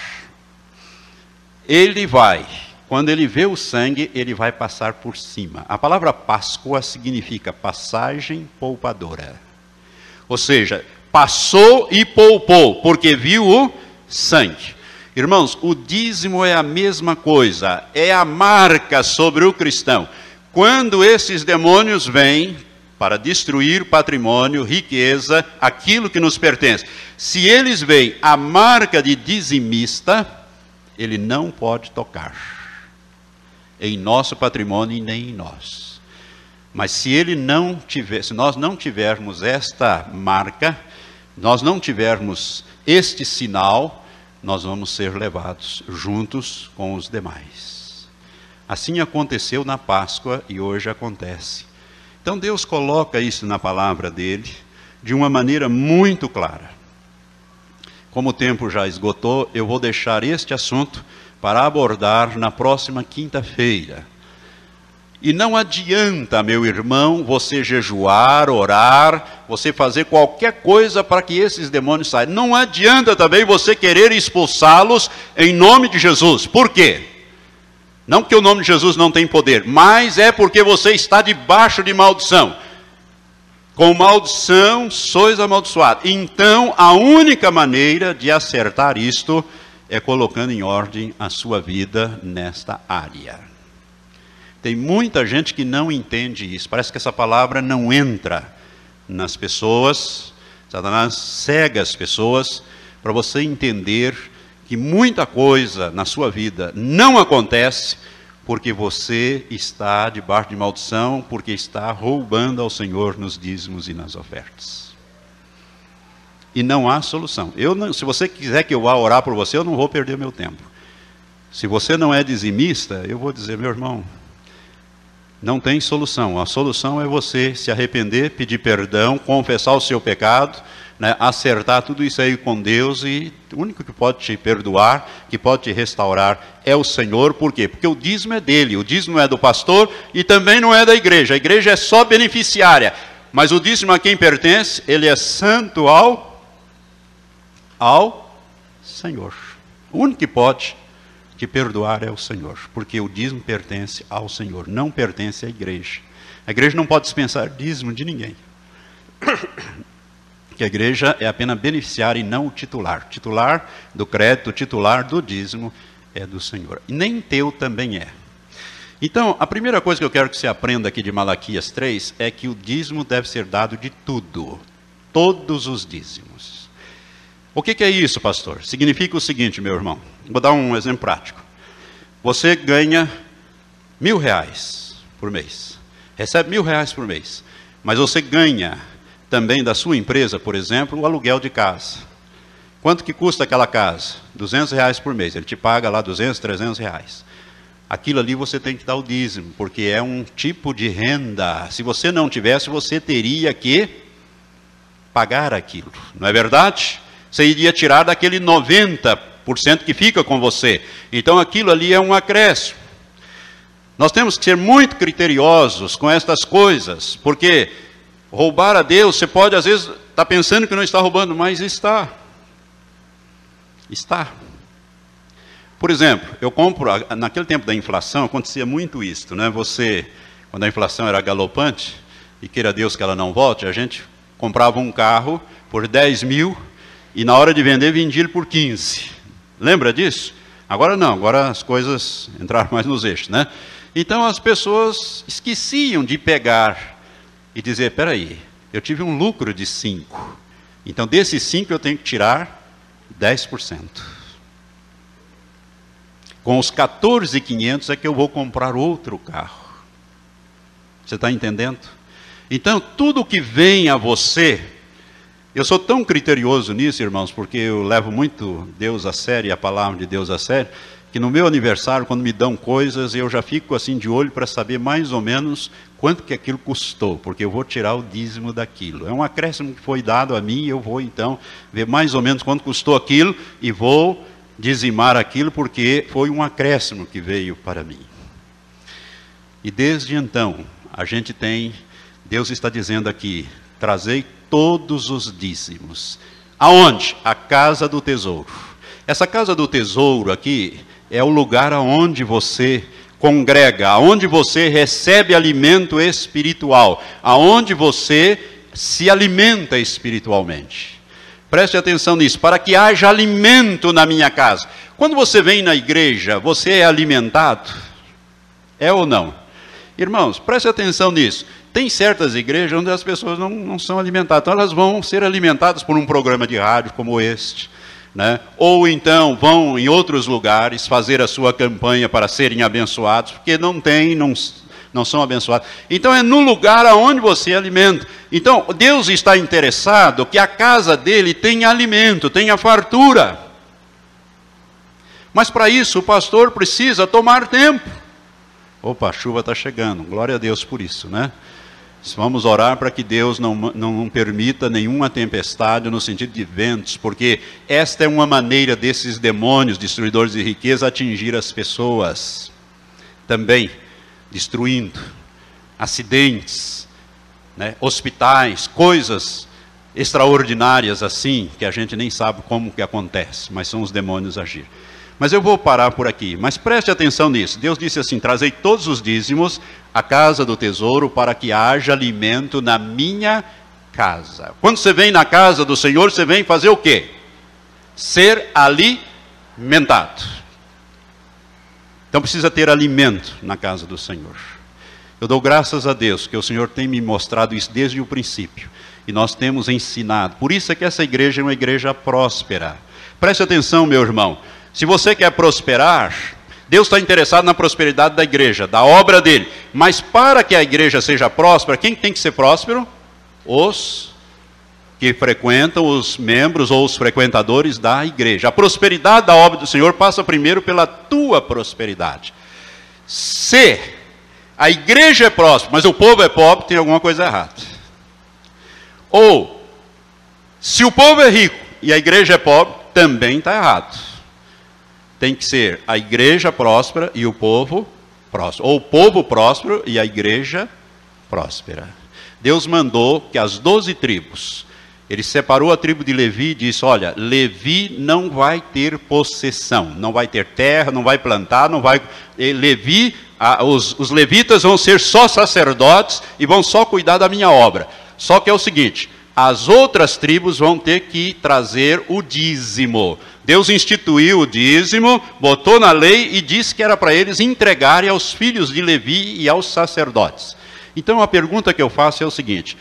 A: ele vai, quando ele vê o sangue, ele vai passar por cima. A palavra Páscoa significa passagem poupadora. Ou seja, passou e poupou, porque viu o sangue. Irmãos, o dízimo é a mesma coisa, é a marca sobre o cristão. Quando esses demônios vêm para destruir patrimônio, riqueza, aquilo que nos pertence, se eles veem a marca de dizimista, ele não pode tocar em nosso patrimônio e nem em nós. Mas se ele não tiver, se nós não tivermos esta marca, nós não tivermos este sinal, nós vamos ser levados juntos com os demais. Assim aconteceu na Páscoa e hoje acontece. Então Deus coloca isso na palavra dele de uma maneira muito clara. Como o tempo já esgotou, eu vou deixar este assunto para abordar na próxima quinta-feira e não adianta, meu irmão, você jejuar, orar, você fazer qualquer coisa para que esses demônios saiam. Não adianta também você querer expulsá-los em nome de Jesus. Por quê? Não que o nome de Jesus não tem poder, mas é porque você está debaixo de maldição. Com maldição sois amaldiçoados. Então, a única maneira de acertar isto é colocando em ordem a sua vida nesta área. Tem muita gente que não entende isso. Parece que essa palavra não entra nas pessoas. Satanás cega as pessoas para você entender que muita coisa na sua vida não acontece porque você está debaixo de maldição, porque está roubando ao Senhor nos dízimos e nas ofertas. E não há solução. Eu não, se você quiser que eu vá orar por você, eu não vou perder meu tempo. Se você não é dizimista, eu vou dizer, meu irmão, não tem solução. A solução é você se arrepender, pedir perdão, confessar o seu pecado, né, acertar tudo isso aí com Deus e o único que pode te perdoar, que pode te restaurar é o Senhor. Por quê? Porque o dízimo é dele, o dízimo é do pastor e também não é da igreja. A igreja é só beneficiária, mas o dízimo a quem pertence, ele é santo ao ao Senhor. O único que pode te perdoar é o Senhor, porque o dízimo pertence ao Senhor, não pertence à igreja. A igreja não pode dispensar dízimo de ninguém que a igreja é apenas beneficiária e não o titular. Titular do crédito, titular do dízimo é do Senhor. E nem teu também é. Então, a primeira coisa que eu quero que você aprenda aqui de Malaquias 3 é que o dízimo deve ser dado de tudo, todos os dízimos. O que, que é isso, pastor? Significa o seguinte, meu irmão. Vou dar um exemplo prático. Você ganha mil reais por mês, recebe mil reais por mês, mas você ganha também da sua empresa, por exemplo, o aluguel de casa. Quanto que custa aquela casa? 200 reais por mês. Ele te paga lá 200, 300 reais. Aquilo ali você tem que dar o dízimo, porque é um tipo de renda. Se você não tivesse, você teria que pagar aquilo. Não é verdade? Você iria tirar daquele 90% que fica com você. Então aquilo ali é um acréscimo. Nós temos que ser muito criteriosos com estas coisas, porque roubar a Deus, você pode às vezes estar tá pensando que não está roubando, mas está. Está. Por exemplo, eu compro, naquele tempo da inflação, acontecia muito isso, né? Você, quando a inflação era galopante, e queira Deus que ela não volte, a gente comprava um carro por 10 mil e na hora de vender vendia ele por 15. Lembra disso? Agora não, agora as coisas entraram mais nos eixos, né? Então as pessoas esqueciam de pegar e dizer: peraí, eu tive um lucro de 5, então desses 5 eu tenho que tirar 10%. Com os 14,500 é que eu vou comprar outro carro. Você está entendendo? Então, tudo que vem a você, eu sou tão criterioso nisso, irmãos, porque eu levo muito Deus a sério, a palavra de Deus a sério, que no meu aniversário, quando me dão coisas, eu já fico assim de olho para saber mais ou menos quanto que aquilo custou, porque eu vou tirar o dízimo daquilo. É um acréscimo que foi dado a mim, eu vou então ver mais ou menos quanto custou aquilo e vou dizimar aquilo, porque foi um acréscimo que veio para mim. E desde então, a gente tem, Deus está dizendo aqui: trazei todos os dízimos. Aonde? A casa do tesouro. Essa casa do tesouro aqui é o lugar aonde você congrega, aonde você recebe alimento espiritual, aonde você se alimenta espiritualmente. Preste atenção nisso, para que haja alimento na minha casa. Quando você vem na igreja, você é alimentado? É ou não? Irmãos, preste atenção nisso. Tem certas igrejas onde as pessoas não, não são alimentadas, então elas vão ser alimentadas por um programa de rádio como este né? ou então vão em outros lugares fazer a sua campanha para serem abençoados, porque não tem, não, não são abençoados. Então é no lugar aonde você alimenta. Então Deus está interessado que a casa dele tenha alimento, tenha fartura. Mas para isso o pastor precisa tomar tempo. Opa, a chuva está chegando, glória a Deus por isso, né? Vamos orar para que Deus não, não permita nenhuma tempestade no sentido de ventos, porque esta é uma maneira desses demônios, destruidores de riqueza, atingir as pessoas. Também destruindo acidentes, né, hospitais, coisas extraordinárias assim, que a gente nem sabe como que acontece, mas são os demônios agir. Mas eu vou parar por aqui. Mas preste atenção nisso. Deus disse assim: Trazei todos os dízimos à casa do tesouro para que haja alimento na minha casa. Quando você vem na casa do Senhor, você vem fazer o quê? Ser alimentado. Então precisa ter alimento na casa do Senhor. Eu dou graças a Deus que o Senhor tem me mostrado isso desde o princípio. E nós temos ensinado. Por isso é que essa igreja é uma igreja próspera. Preste atenção, meu irmão. Se você quer prosperar, Deus está interessado na prosperidade da igreja, da obra dele. Mas para que a igreja seja próspera, quem tem que ser próspero? Os que frequentam, os membros ou os frequentadores da igreja. A prosperidade da obra do Senhor passa primeiro pela tua prosperidade. Se a igreja é próspera, mas o povo é pobre, tem alguma coisa errada. Ou Se o povo é rico e a igreja é pobre, também está errado. Tem que ser a igreja próspera e o povo próspero. Ou o povo próspero e a igreja próspera. Deus mandou que as doze tribos, ele separou a tribo de Levi e disse: Olha, Levi não vai ter possessão, não vai ter terra, não vai plantar, não vai. Levi, os, os levitas vão ser só sacerdotes e vão só cuidar da minha obra. Só que é o seguinte: as outras tribos vão ter que trazer o dízimo. Deus instituiu o dízimo, botou na lei e disse que era para eles entregarem aos filhos de Levi e aos sacerdotes. Então a pergunta que eu faço é o seguinte: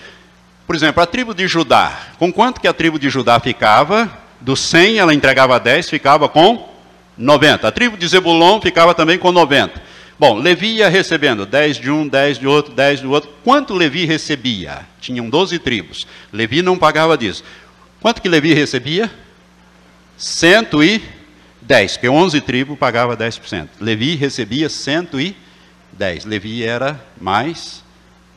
A: por exemplo, a tribo de Judá, com quanto que a tribo de Judá ficava? Do 100 ela entregava 10, ficava com 90. A tribo de Zebulon ficava também com 90. Bom, Levi ia recebendo 10 de um, 10 de outro, 10 do outro. Quanto Levi recebia? Tinham 12 tribos. Levi não pagava disso. Quanto que Levi recebia? 110, porque 11 tribos pagava 10%. Levi recebia 110. Levi era mais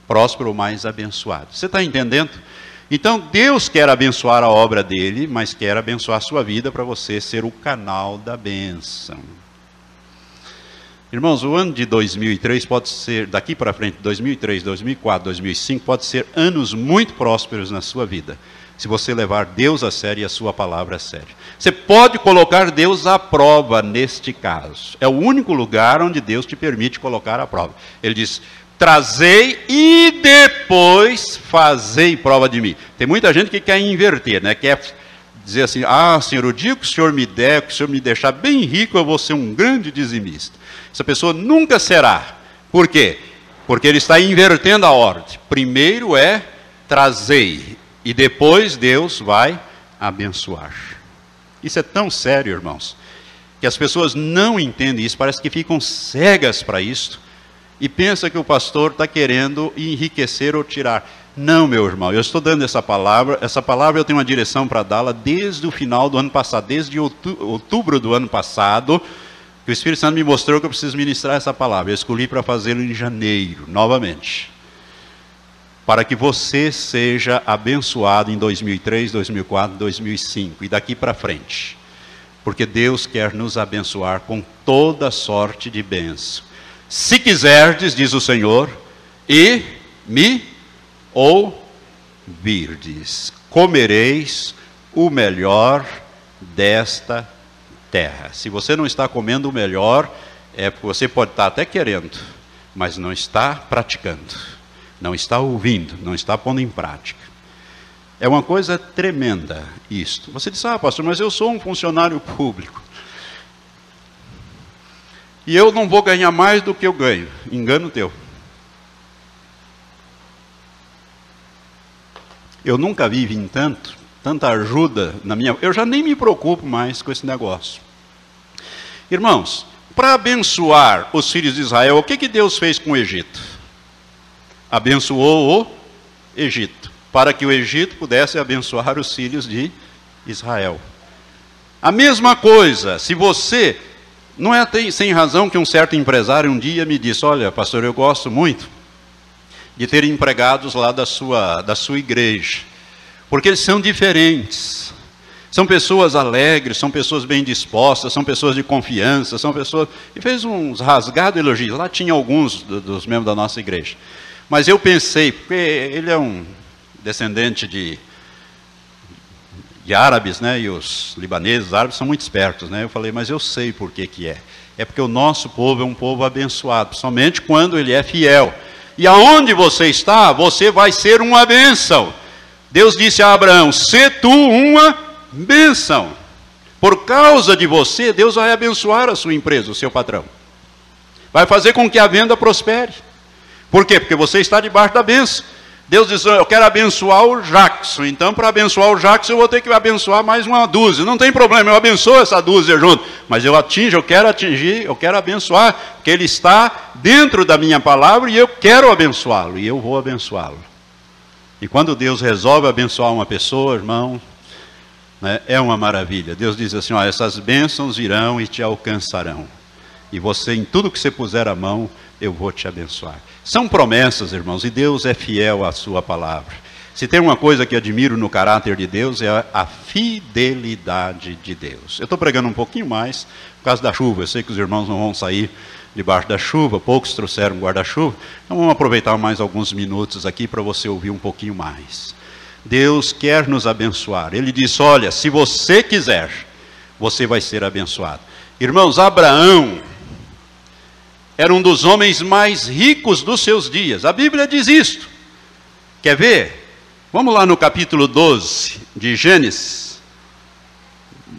A: próspero, mais abençoado. Você está entendendo? Então Deus quer abençoar a obra dele, mas quer abençoar a sua vida para você ser o canal da bênção. Irmãos, o ano de 2003 pode ser, daqui para frente, 2003, 2004, 2005, pode ser anos muito prósperos na sua vida, se você levar Deus a sério e a sua palavra a sério. Você pode colocar Deus à prova neste caso. É o único lugar onde Deus te permite colocar à prova. Ele diz: trazei e depois fazei prova de mim. Tem muita gente que quer inverter, né? Quer dizer assim: ah, Senhor, o dia que o Senhor me der, que o Senhor me deixar bem rico, eu vou ser um grande dizimista. Essa pessoa nunca será. Por quê? Porque ele está invertendo a ordem. Primeiro é trazei, e depois Deus vai abençoar. Isso é tão sério, irmãos, que as pessoas não entendem isso, parece que ficam cegas para isso e pensa que o pastor está querendo enriquecer ou tirar. Não, meu irmão, eu estou dando essa palavra, essa palavra eu tenho uma direção para dá-la desde o final do ano passado, desde outubro do ano passado, que o Espírito Santo me mostrou que eu preciso ministrar essa palavra. Eu escolhi para fazê-lo em janeiro, novamente. Para que você seja abençoado em 2003, 2004, 2005 e daqui para frente. Porque Deus quer nos abençoar com toda sorte de bênção. Se quiserdes, diz o Senhor, e me ouvirdes, comereis o melhor desta terra. Se você não está comendo o melhor, é porque você pode estar até querendo, mas não está praticando, não está ouvindo, não está pondo em prática. É uma coisa tremenda isto. Você diz, ah, pastor, mas eu sou um funcionário público. E eu não vou ganhar mais do que eu ganho. Engano teu. Eu nunca vi em tanto tanta ajuda na minha. Eu já nem me preocupo mais com esse negócio. Irmãos, para abençoar os filhos de Israel, o que, que Deus fez com o Egito? Abençoou o Egito, para que o Egito pudesse abençoar os filhos de Israel. A mesma coisa, se você. Não é sem razão que um certo empresário um dia me disse: Olha, pastor, eu gosto muito de ter empregados lá da sua, da sua igreja porque eles são diferentes. São pessoas alegres, são pessoas bem dispostas, são pessoas de confiança, são pessoas. E fez uns rasgados elogios. Lá tinha alguns dos membros da nossa igreja. Mas eu pensei, porque ele é um descendente de, de árabes, né? E os libaneses, os árabes são muito espertos, né? Eu falei, mas eu sei por que, que é. É porque o nosso povo é um povo abençoado, somente quando ele é fiel. E aonde você está, você vai ser uma bênção. Deus disse a Abraão: Se tu uma bênção. Por causa de você, Deus vai abençoar a sua empresa, o seu patrão. Vai fazer com que a venda prospere. Por quê? Porque você está debaixo da bênção. Deus diz: Eu quero abençoar o Jackson. Então, para abençoar o Jackson, eu vou ter que abençoar mais uma dúzia. Não tem problema, eu abençoo essa dúzia junto. Mas eu atinjo, eu quero atingir, eu quero abençoar, porque ele está dentro da minha palavra e eu quero abençoá-lo. E eu vou abençoá-lo. E quando Deus resolve abençoar uma pessoa, irmão, né, é uma maravilha. Deus diz assim: ó, essas bênçãos virão e te alcançarão. E você, em tudo que você puser a mão, eu vou te abençoar. São promessas, irmãos, e Deus é fiel à sua palavra. Se tem uma coisa que admiro no caráter de Deus é a fidelidade de Deus. Eu estou pregando um pouquinho mais por causa da chuva. Eu sei que os irmãos não vão sair debaixo da chuva, poucos trouxeram guarda-chuva. Então vamos aproveitar mais alguns minutos aqui para você ouvir um pouquinho mais. Deus quer nos abençoar. Ele diz: Olha, se você quiser, você vai ser abençoado. Irmãos, Abraão era um dos homens mais ricos dos seus dias. A Bíblia diz isto. Quer ver? Vamos lá no capítulo 12 de Gênesis.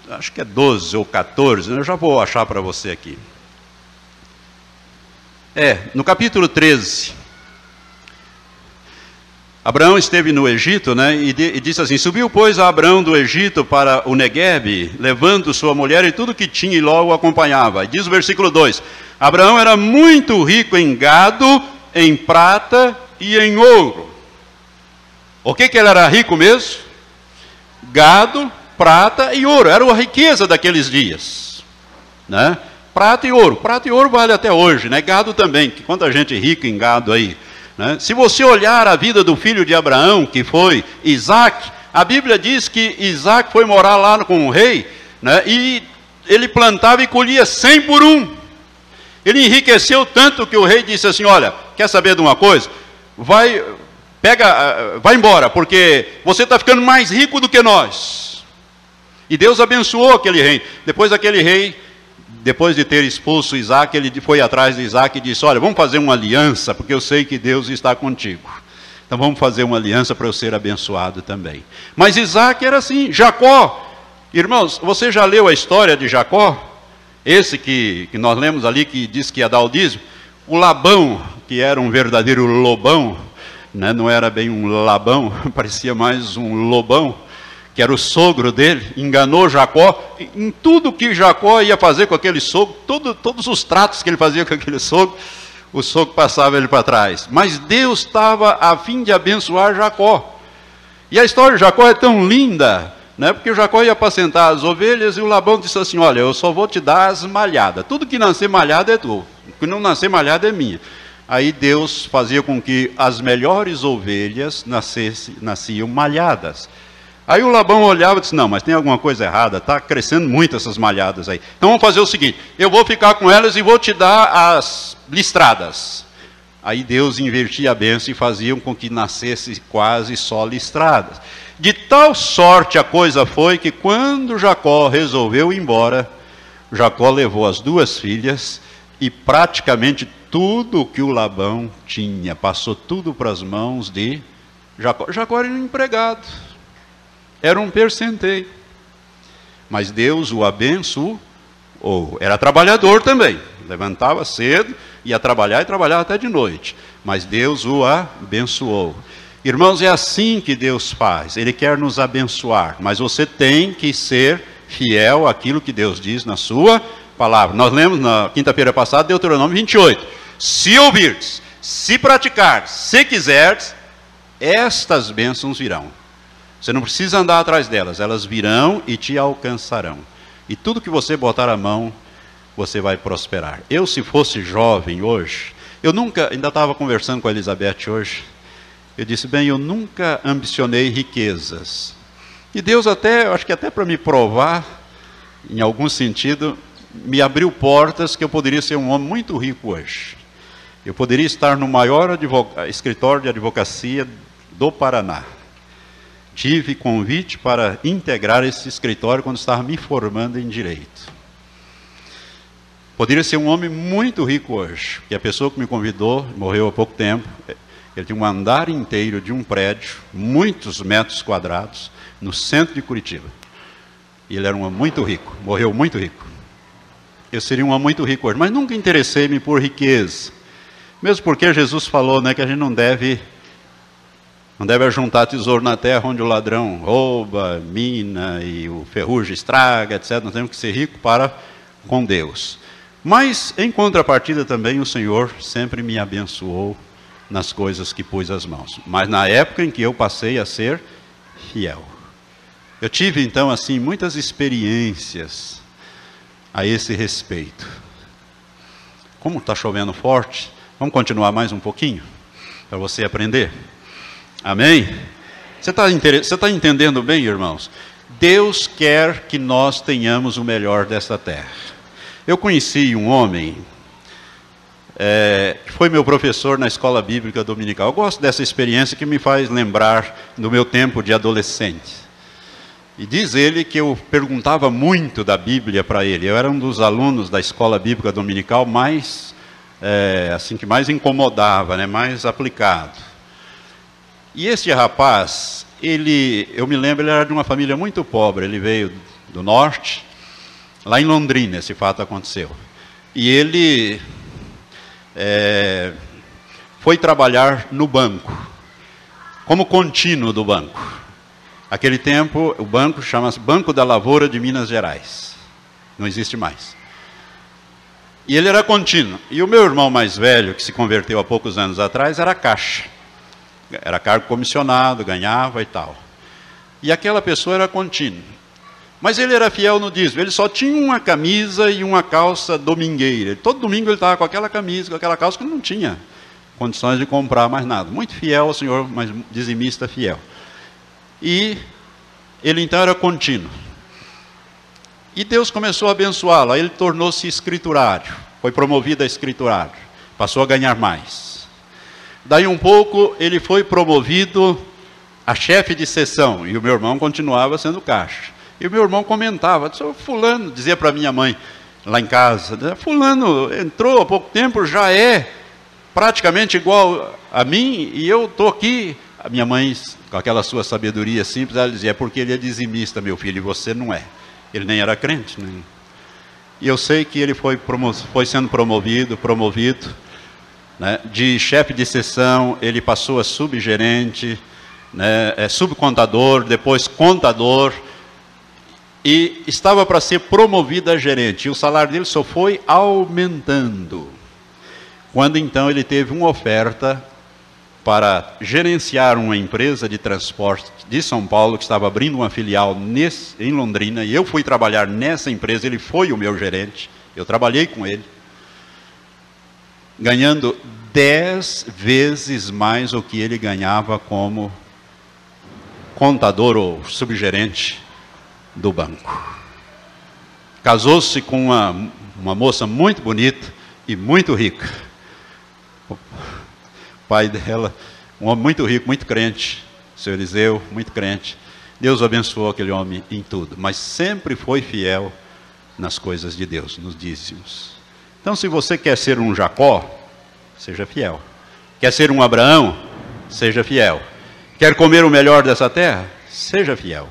A: Acho que é 12 ou 14, eu já vou achar para você aqui. É, no capítulo 13. Abraão esteve no Egito, né, e, de, e, disse assim: Subiu, pois, Abraão do Egito para o Negueb, levando sua mulher e tudo que tinha, e logo acompanhava. E diz o versículo 2: Abraão era muito rico em gado, em prata e em ouro. O que, que ele era rico mesmo? Gado, prata e ouro. Era a riqueza daqueles dias. Né? Prata e ouro. Prata e ouro vale até hoje, né? Gado também. Quanta gente rica em gado aí. Né? Se você olhar a vida do filho de Abraão, que foi Isaac, a Bíblia diz que Isaac foi morar lá com o rei, né? e ele plantava e colhia cem por um. Ele enriqueceu tanto que o rei disse assim: Olha, quer saber de uma coisa? Vai, pega, ah, vai embora, porque você está ficando mais rico do que nós. E Deus abençoou aquele rei. Depois aquele rei, depois de ter expulso Isaac, ele foi atrás de Isaac e disse: Olha, vamos fazer uma aliança, porque eu sei que Deus está contigo. Então vamos fazer uma aliança para eu ser abençoado também. Mas Isaac era assim, Jacó. Irmãos, você já leu a história de Jacó? Esse que, que nós lemos ali, que diz que ia dar o dízimo, o Labão, que era um verdadeiro lobão, né, não era bem um labão, parecia mais um lobão, que era o sogro dele, enganou Jacó, em tudo que Jacó ia fazer com aquele sogro, todo, todos os tratos que ele fazia com aquele sogro, o sogro passava ele para trás. Mas Deus estava a fim de abençoar Jacó. E a história de Jacó é tão linda, né? Porque Jacó ia apacentar as ovelhas e o Labão disse assim: Olha, eu só vou te dar as malhadas. Tudo que nascer malhada é tu. O que não nascer malhada é minha. Aí Deus fazia com que as melhores ovelhas nascesse, nasciam malhadas. Aí o Labão olhava e disse: Não, mas tem alguma coisa errada, está crescendo muito essas malhadas aí. Então vamos fazer o seguinte: eu vou ficar com elas e vou te dar as listradas. Aí Deus invertia a bênção e fazia com que nascesse quase só listradas. De tal sorte a coisa foi que quando Jacó resolveu ir embora, Jacó levou as duas filhas e praticamente tudo que o Labão tinha, passou tudo para as mãos de Jacó. Jacó era um empregado, era um percenteio. Mas Deus o abençoou, era trabalhador também, levantava cedo, ia trabalhar e trabalhava até de noite. Mas Deus o abençoou. Irmãos, é assim que Deus faz. Ele quer nos abençoar, mas você tem que ser fiel àquilo que Deus diz na sua palavra. Nós lemos na quinta-feira passada Deuteronômio 28. Se ouvirdes, se praticardes, se quiserdes, estas bênçãos virão. Você não precisa andar atrás delas, elas virão e te alcançarão. E tudo que você botar a mão, você vai prosperar. Eu, se fosse jovem hoje, eu nunca, ainda estava conversando com a Elizabeth hoje, eu disse, bem, eu nunca ambicionei riquezas. E Deus até, acho que até para me provar, em algum sentido, me abriu portas que eu poderia ser um homem muito rico hoje. Eu poderia estar no maior escritório de advocacia do Paraná. Tive convite para integrar esse escritório quando estava me formando em direito. Poderia ser um homem muito rico hoje, porque a pessoa que me convidou morreu há pouco tempo. Ele tinha um andar inteiro de um prédio, muitos metros quadrados, no centro de Curitiba. E ele era um muito rico, morreu muito rico. Eu seria um homem muito rico hoje, mas nunca interessei-me por riqueza. Mesmo porque Jesus falou né, que a gente não deve não deve ajuntar tesouro na terra onde o ladrão rouba, mina e o ferrugem estraga, etc. Nós temos que ser ricos para com Deus. Mas, em contrapartida, também o Senhor sempre me abençoou nas coisas que pus as mãos. Mas na época em que eu passei a ser fiel. Eu tive então assim muitas experiências a esse respeito. Como está chovendo forte, vamos continuar mais um pouquinho para você aprender. Amém? Você está tá entendendo bem, irmãos? Deus quer que nós tenhamos o melhor dessa terra. Eu conheci um homem é, foi meu professor na escola bíblica dominical. Eu gosto dessa experiência que me faz lembrar do meu tempo de adolescente. E diz ele que eu perguntava muito da Bíblia para ele. Eu era um dos alunos da escola bíblica dominical mais, é, assim que mais incomodava, né, mais aplicado. E esse rapaz, ele, eu me lembro, ele era de uma família muito pobre. Ele veio do norte, lá em Londrina, esse fato aconteceu. E ele é, foi trabalhar no banco, como contínuo do banco. Aquele tempo, o banco chama-se Banco da Lavoura de Minas Gerais. Não existe mais. E ele era contínuo. E o meu irmão mais velho, que se converteu há poucos anos atrás, era caixa. Era cargo comissionado, ganhava e tal. E aquela pessoa era contínuo. Mas ele era fiel no dízimo, ele só tinha uma camisa e uma calça domingueira. Todo domingo ele estava com aquela camisa, com aquela calça, que não tinha condições de comprar mais nada. Muito fiel ao Senhor, mas dizimista fiel. E ele então era contínuo. E Deus começou a abençoá-lo, ele tornou-se escriturário, foi promovido a escriturário, passou a ganhar mais. Daí um pouco ele foi promovido a chefe de sessão, e o meu irmão continuava sendo caixa. E o meu irmão comentava, fulano, dizia para minha mãe, lá em casa, né, fulano entrou há pouco tempo, já é praticamente igual a mim, e eu estou aqui. A minha mãe, com aquela sua sabedoria simples, ela dizia, é porque ele é dizimista, meu filho, e você não é. Ele nem era crente. Né? E eu sei que ele foi, foi sendo promovido, promovido, né? de chefe de sessão, ele passou a subgerente, né? é, subcontador, depois contador, e estava para ser promovido a gerente. E o salário dele só foi aumentando. Quando então ele teve uma oferta para gerenciar uma empresa de transporte de São Paulo, que estava abrindo uma filial nesse, em Londrina, e eu fui trabalhar nessa empresa, ele foi o meu gerente, eu trabalhei com ele, ganhando dez vezes mais o que ele ganhava como contador ou subgerente do banco. Casou-se com uma, uma moça muito bonita e muito rica. O pai dela, um homem muito rico, muito crente, seu Eliseu, muito crente. Deus abençoou aquele homem em tudo, mas sempre foi fiel nas coisas de Deus, nos dízimos. Então, se você quer ser um Jacó, seja fiel. Quer ser um Abraão, seja fiel. Quer comer o melhor dessa terra, seja fiel.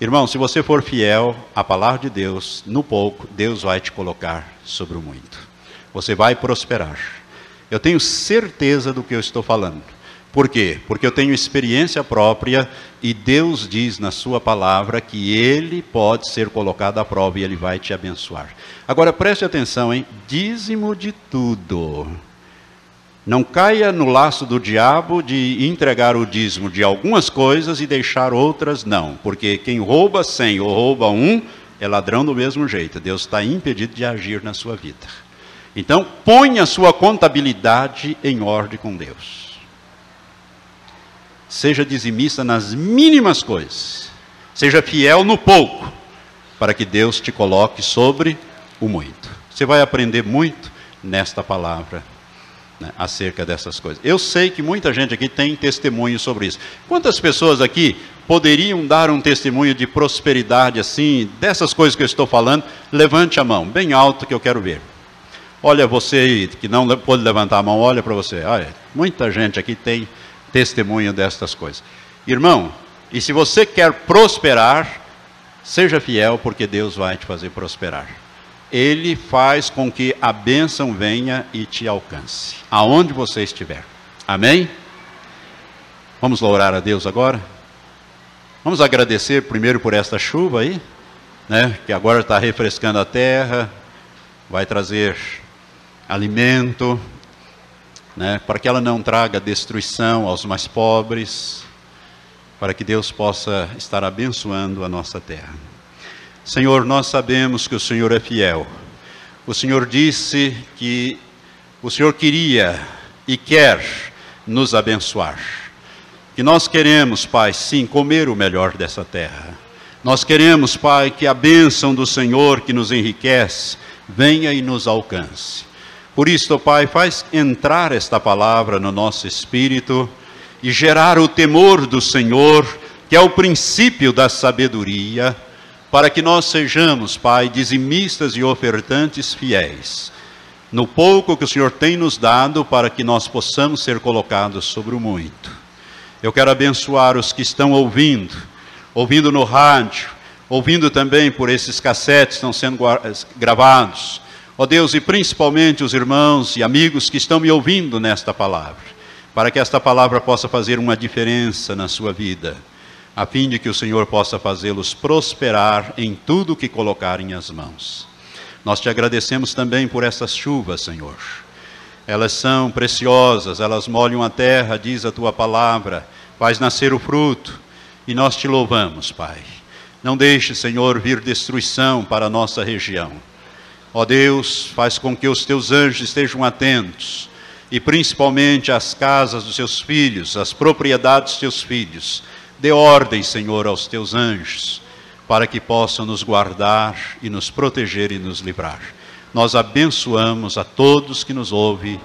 A: Irmão, se você for fiel à palavra de Deus, no pouco, Deus vai te colocar sobre o muito. Você vai prosperar. Eu tenho certeza do que eu estou falando. Por quê? Porque eu tenho experiência própria e Deus diz na Sua palavra que Ele pode ser colocado à prova e Ele vai te abençoar. Agora preste atenção, hein? Dízimo de tudo. Não caia no laço do diabo de entregar o dízimo de algumas coisas e deixar outras não, porque quem rouba cem ou rouba um é ladrão do mesmo jeito. Deus está impedido de agir na sua vida. Então, ponha a sua contabilidade em ordem com Deus. Seja dizimista nas mínimas coisas. Seja fiel no pouco, para que Deus te coloque sobre o muito. Você vai aprender muito nesta palavra né, acerca dessas coisas. Eu sei que muita gente aqui tem testemunho sobre isso. Quantas pessoas aqui poderiam dar um testemunho de prosperidade assim, dessas coisas que eu estou falando? Levante a mão, bem alto que eu quero ver. Olha você que não pode levantar a mão, olha para você. Olha, muita gente aqui tem testemunho destas coisas. Irmão, e se você quer prosperar, seja fiel, porque Deus vai te fazer prosperar ele faz com que a bênção venha e te alcance, aonde você estiver. Amém? Vamos lourar a Deus agora? Vamos agradecer primeiro por esta chuva aí, né, que agora está refrescando a terra, vai trazer alimento, né, para que ela não traga destruição aos mais pobres, para que Deus possa estar abençoando a nossa terra. Senhor, nós sabemos que o Senhor é fiel. O Senhor disse que o Senhor queria e quer nos abençoar. que nós queremos, Pai, sim, comer o melhor dessa terra. Nós queremos, Pai, que a bênção do Senhor que nos enriquece venha e nos alcance. Por isso, Pai, faz entrar esta palavra no nosso espírito e gerar o temor do Senhor, que é o princípio da sabedoria, para que nós sejamos, Pai, dizimistas e ofertantes fiéis, no pouco que o Senhor tem nos dado, para que nós possamos ser colocados sobre o muito. Eu quero abençoar os que estão ouvindo, ouvindo no rádio, ouvindo também por esses cassetes que estão sendo gravados. Ó Deus, e principalmente os irmãos e amigos que estão me ouvindo nesta palavra, para que esta palavra possa fazer uma diferença na sua vida, a fim de que o Senhor possa fazê-los prosperar em tudo que colocarem as mãos. Nós te agradecemos também por essas chuvas, Senhor elas são preciosas, elas molham a terra, diz a tua palavra, faz nascer o fruto, e nós te louvamos, Pai. Não deixe, Senhor, vir destruição para a nossa região. Ó Deus, faz com que os teus anjos estejam atentos, e principalmente as casas dos seus filhos, as propriedades dos teus filhos. Dê ordem, Senhor, aos teus anjos, para que possam nos guardar e nos proteger e nos livrar nós abençoamos a todos que nos ouvem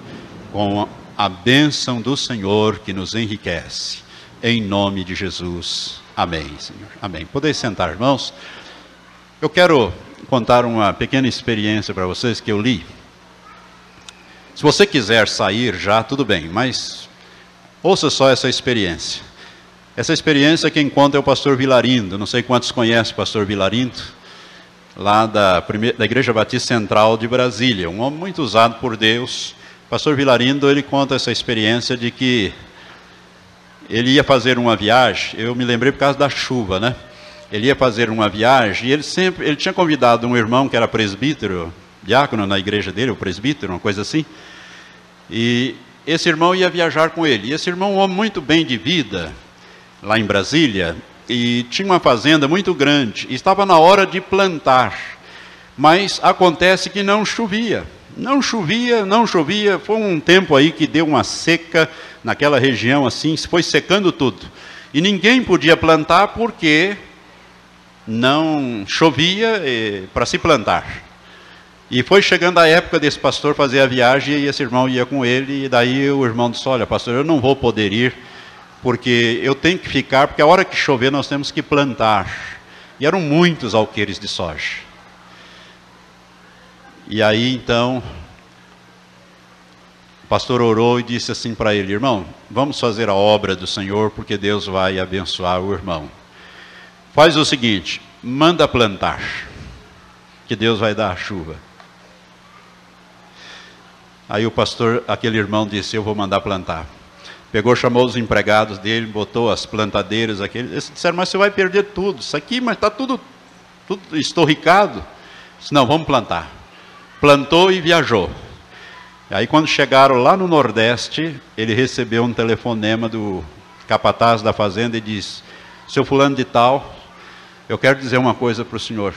A: com a bênção do Senhor que nos enriquece. Em nome de Jesus. Amém, Senhor. Amém. Podeis sentar, irmãos. Eu quero contar uma pequena experiência para vocês que eu li. Se você quiser sair já, tudo bem, mas ouça só essa experiência. Essa experiência quem conta é o pastor Vilarindo. Não sei quantos conhecem o pastor Vilarindo lá da, primeira, da Igreja Batista Central de Brasília, um homem muito usado por Deus. Pastor Vilarindo, ele conta essa experiência de que ele ia fazer uma viagem, eu me lembrei por causa da chuva, né? Ele ia fazer uma viagem e ele sempre, ele tinha convidado um irmão que era presbítero, diácono na igreja dele, o presbítero, uma coisa assim. E esse irmão ia viajar com ele. E esse irmão, um homem muito bem de vida, lá em Brasília, e tinha uma fazenda muito grande, e estava na hora de plantar, mas acontece que não chovia. Não chovia, não chovia, foi um tempo aí que deu uma seca naquela região assim, foi secando tudo. E ninguém podia plantar porque não chovia para se plantar. E foi chegando a época desse pastor fazer a viagem e esse irmão ia com ele, e daí o irmão disse: Olha, pastor, eu não vou poder ir porque eu tenho que ficar, porque a hora que chover nós temos que plantar. E eram muitos alqueires de soja. E aí então, o pastor orou e disse assim para ele: Irmão, vamos fazer a obra do Senhor, porque Deus vai abençoar o irmão. Faz o seguinte: manda plantar, que Deus vai dar a chuva. Aí o pastor, aquele irmão disse: Eu vou mandar plantar. Pegou, chamou os empregados dele, botou as plantadeiras aqui. Eles disseram, mas você vai perder tudo. Isso aqui, mas está tudo, tudo estorricado. Disse, não, vamos plantar. Plantou e viajou. Aí quando chegaram lá no Nordeste, ele recebeu um telefonema do capataz da fazenda e disse, seu fulano de tal, eu quero dizer uma coisa para o senhor.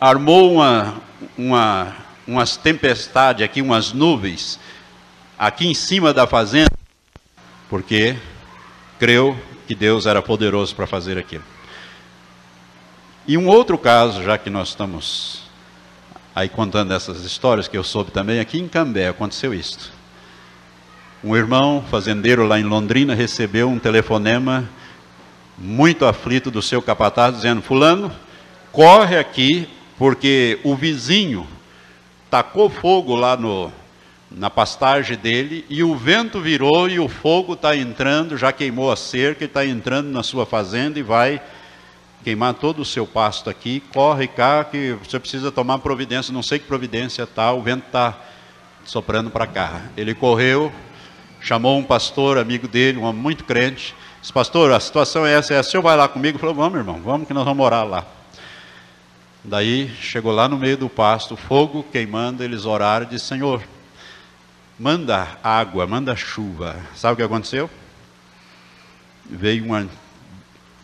A: Armou uma, uma, umas tempestades aqui, umas nuvens, aqui em cima da fazenda, porque creu que Deus era poderoso para fazer aquilo. E um outro caso, já que nós estamos aí contando essas histórias que eu soube também, aqui em Cambé aconteceu isso. Um irmão fazendeiro lá em Londrina recebeu um telefonema muito aflito do seu capataz dizendo: Fulano, corre aqui porque o vizinho tacou fogo lá no, na pastagem dele, e o vento virou e o fogo está entrando, já queimou a cerca, está entrando na sua fazenda e vai queimar todo o seu pasto aqui. Corre cá que você precisa tomar providência, não sei que providência está, o vento está soprando para cá. Ele correu, chamou um pastor, amigo dele, um homem muito crente, disse, pastor, a situação é essa, é essa, o senhor vai lá comigo? Falou, vamos irmão, vamos que nós vamos morar lá. Daí chegou lá no meio do pasto, fogo queimando, eles oraram e disse, Senhor, manda água, manda chuva. Sabe o que aconteceu? Veio uma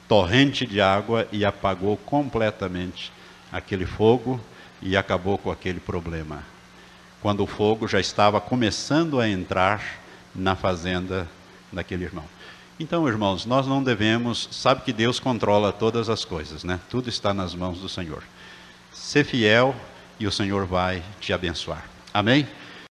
A: torrente de água e apagou completamente aquele fogo e acabou com aquele problema. Quando o fogo já estava começando a entrar na fazenda daquele irmão. Então, irmãos, nós não devemos, sabe que Deus controla todas as coisas, né? Tudo está nas mãos do Senhor. Ser fiel e o Senhor vai te abençoar. Amém?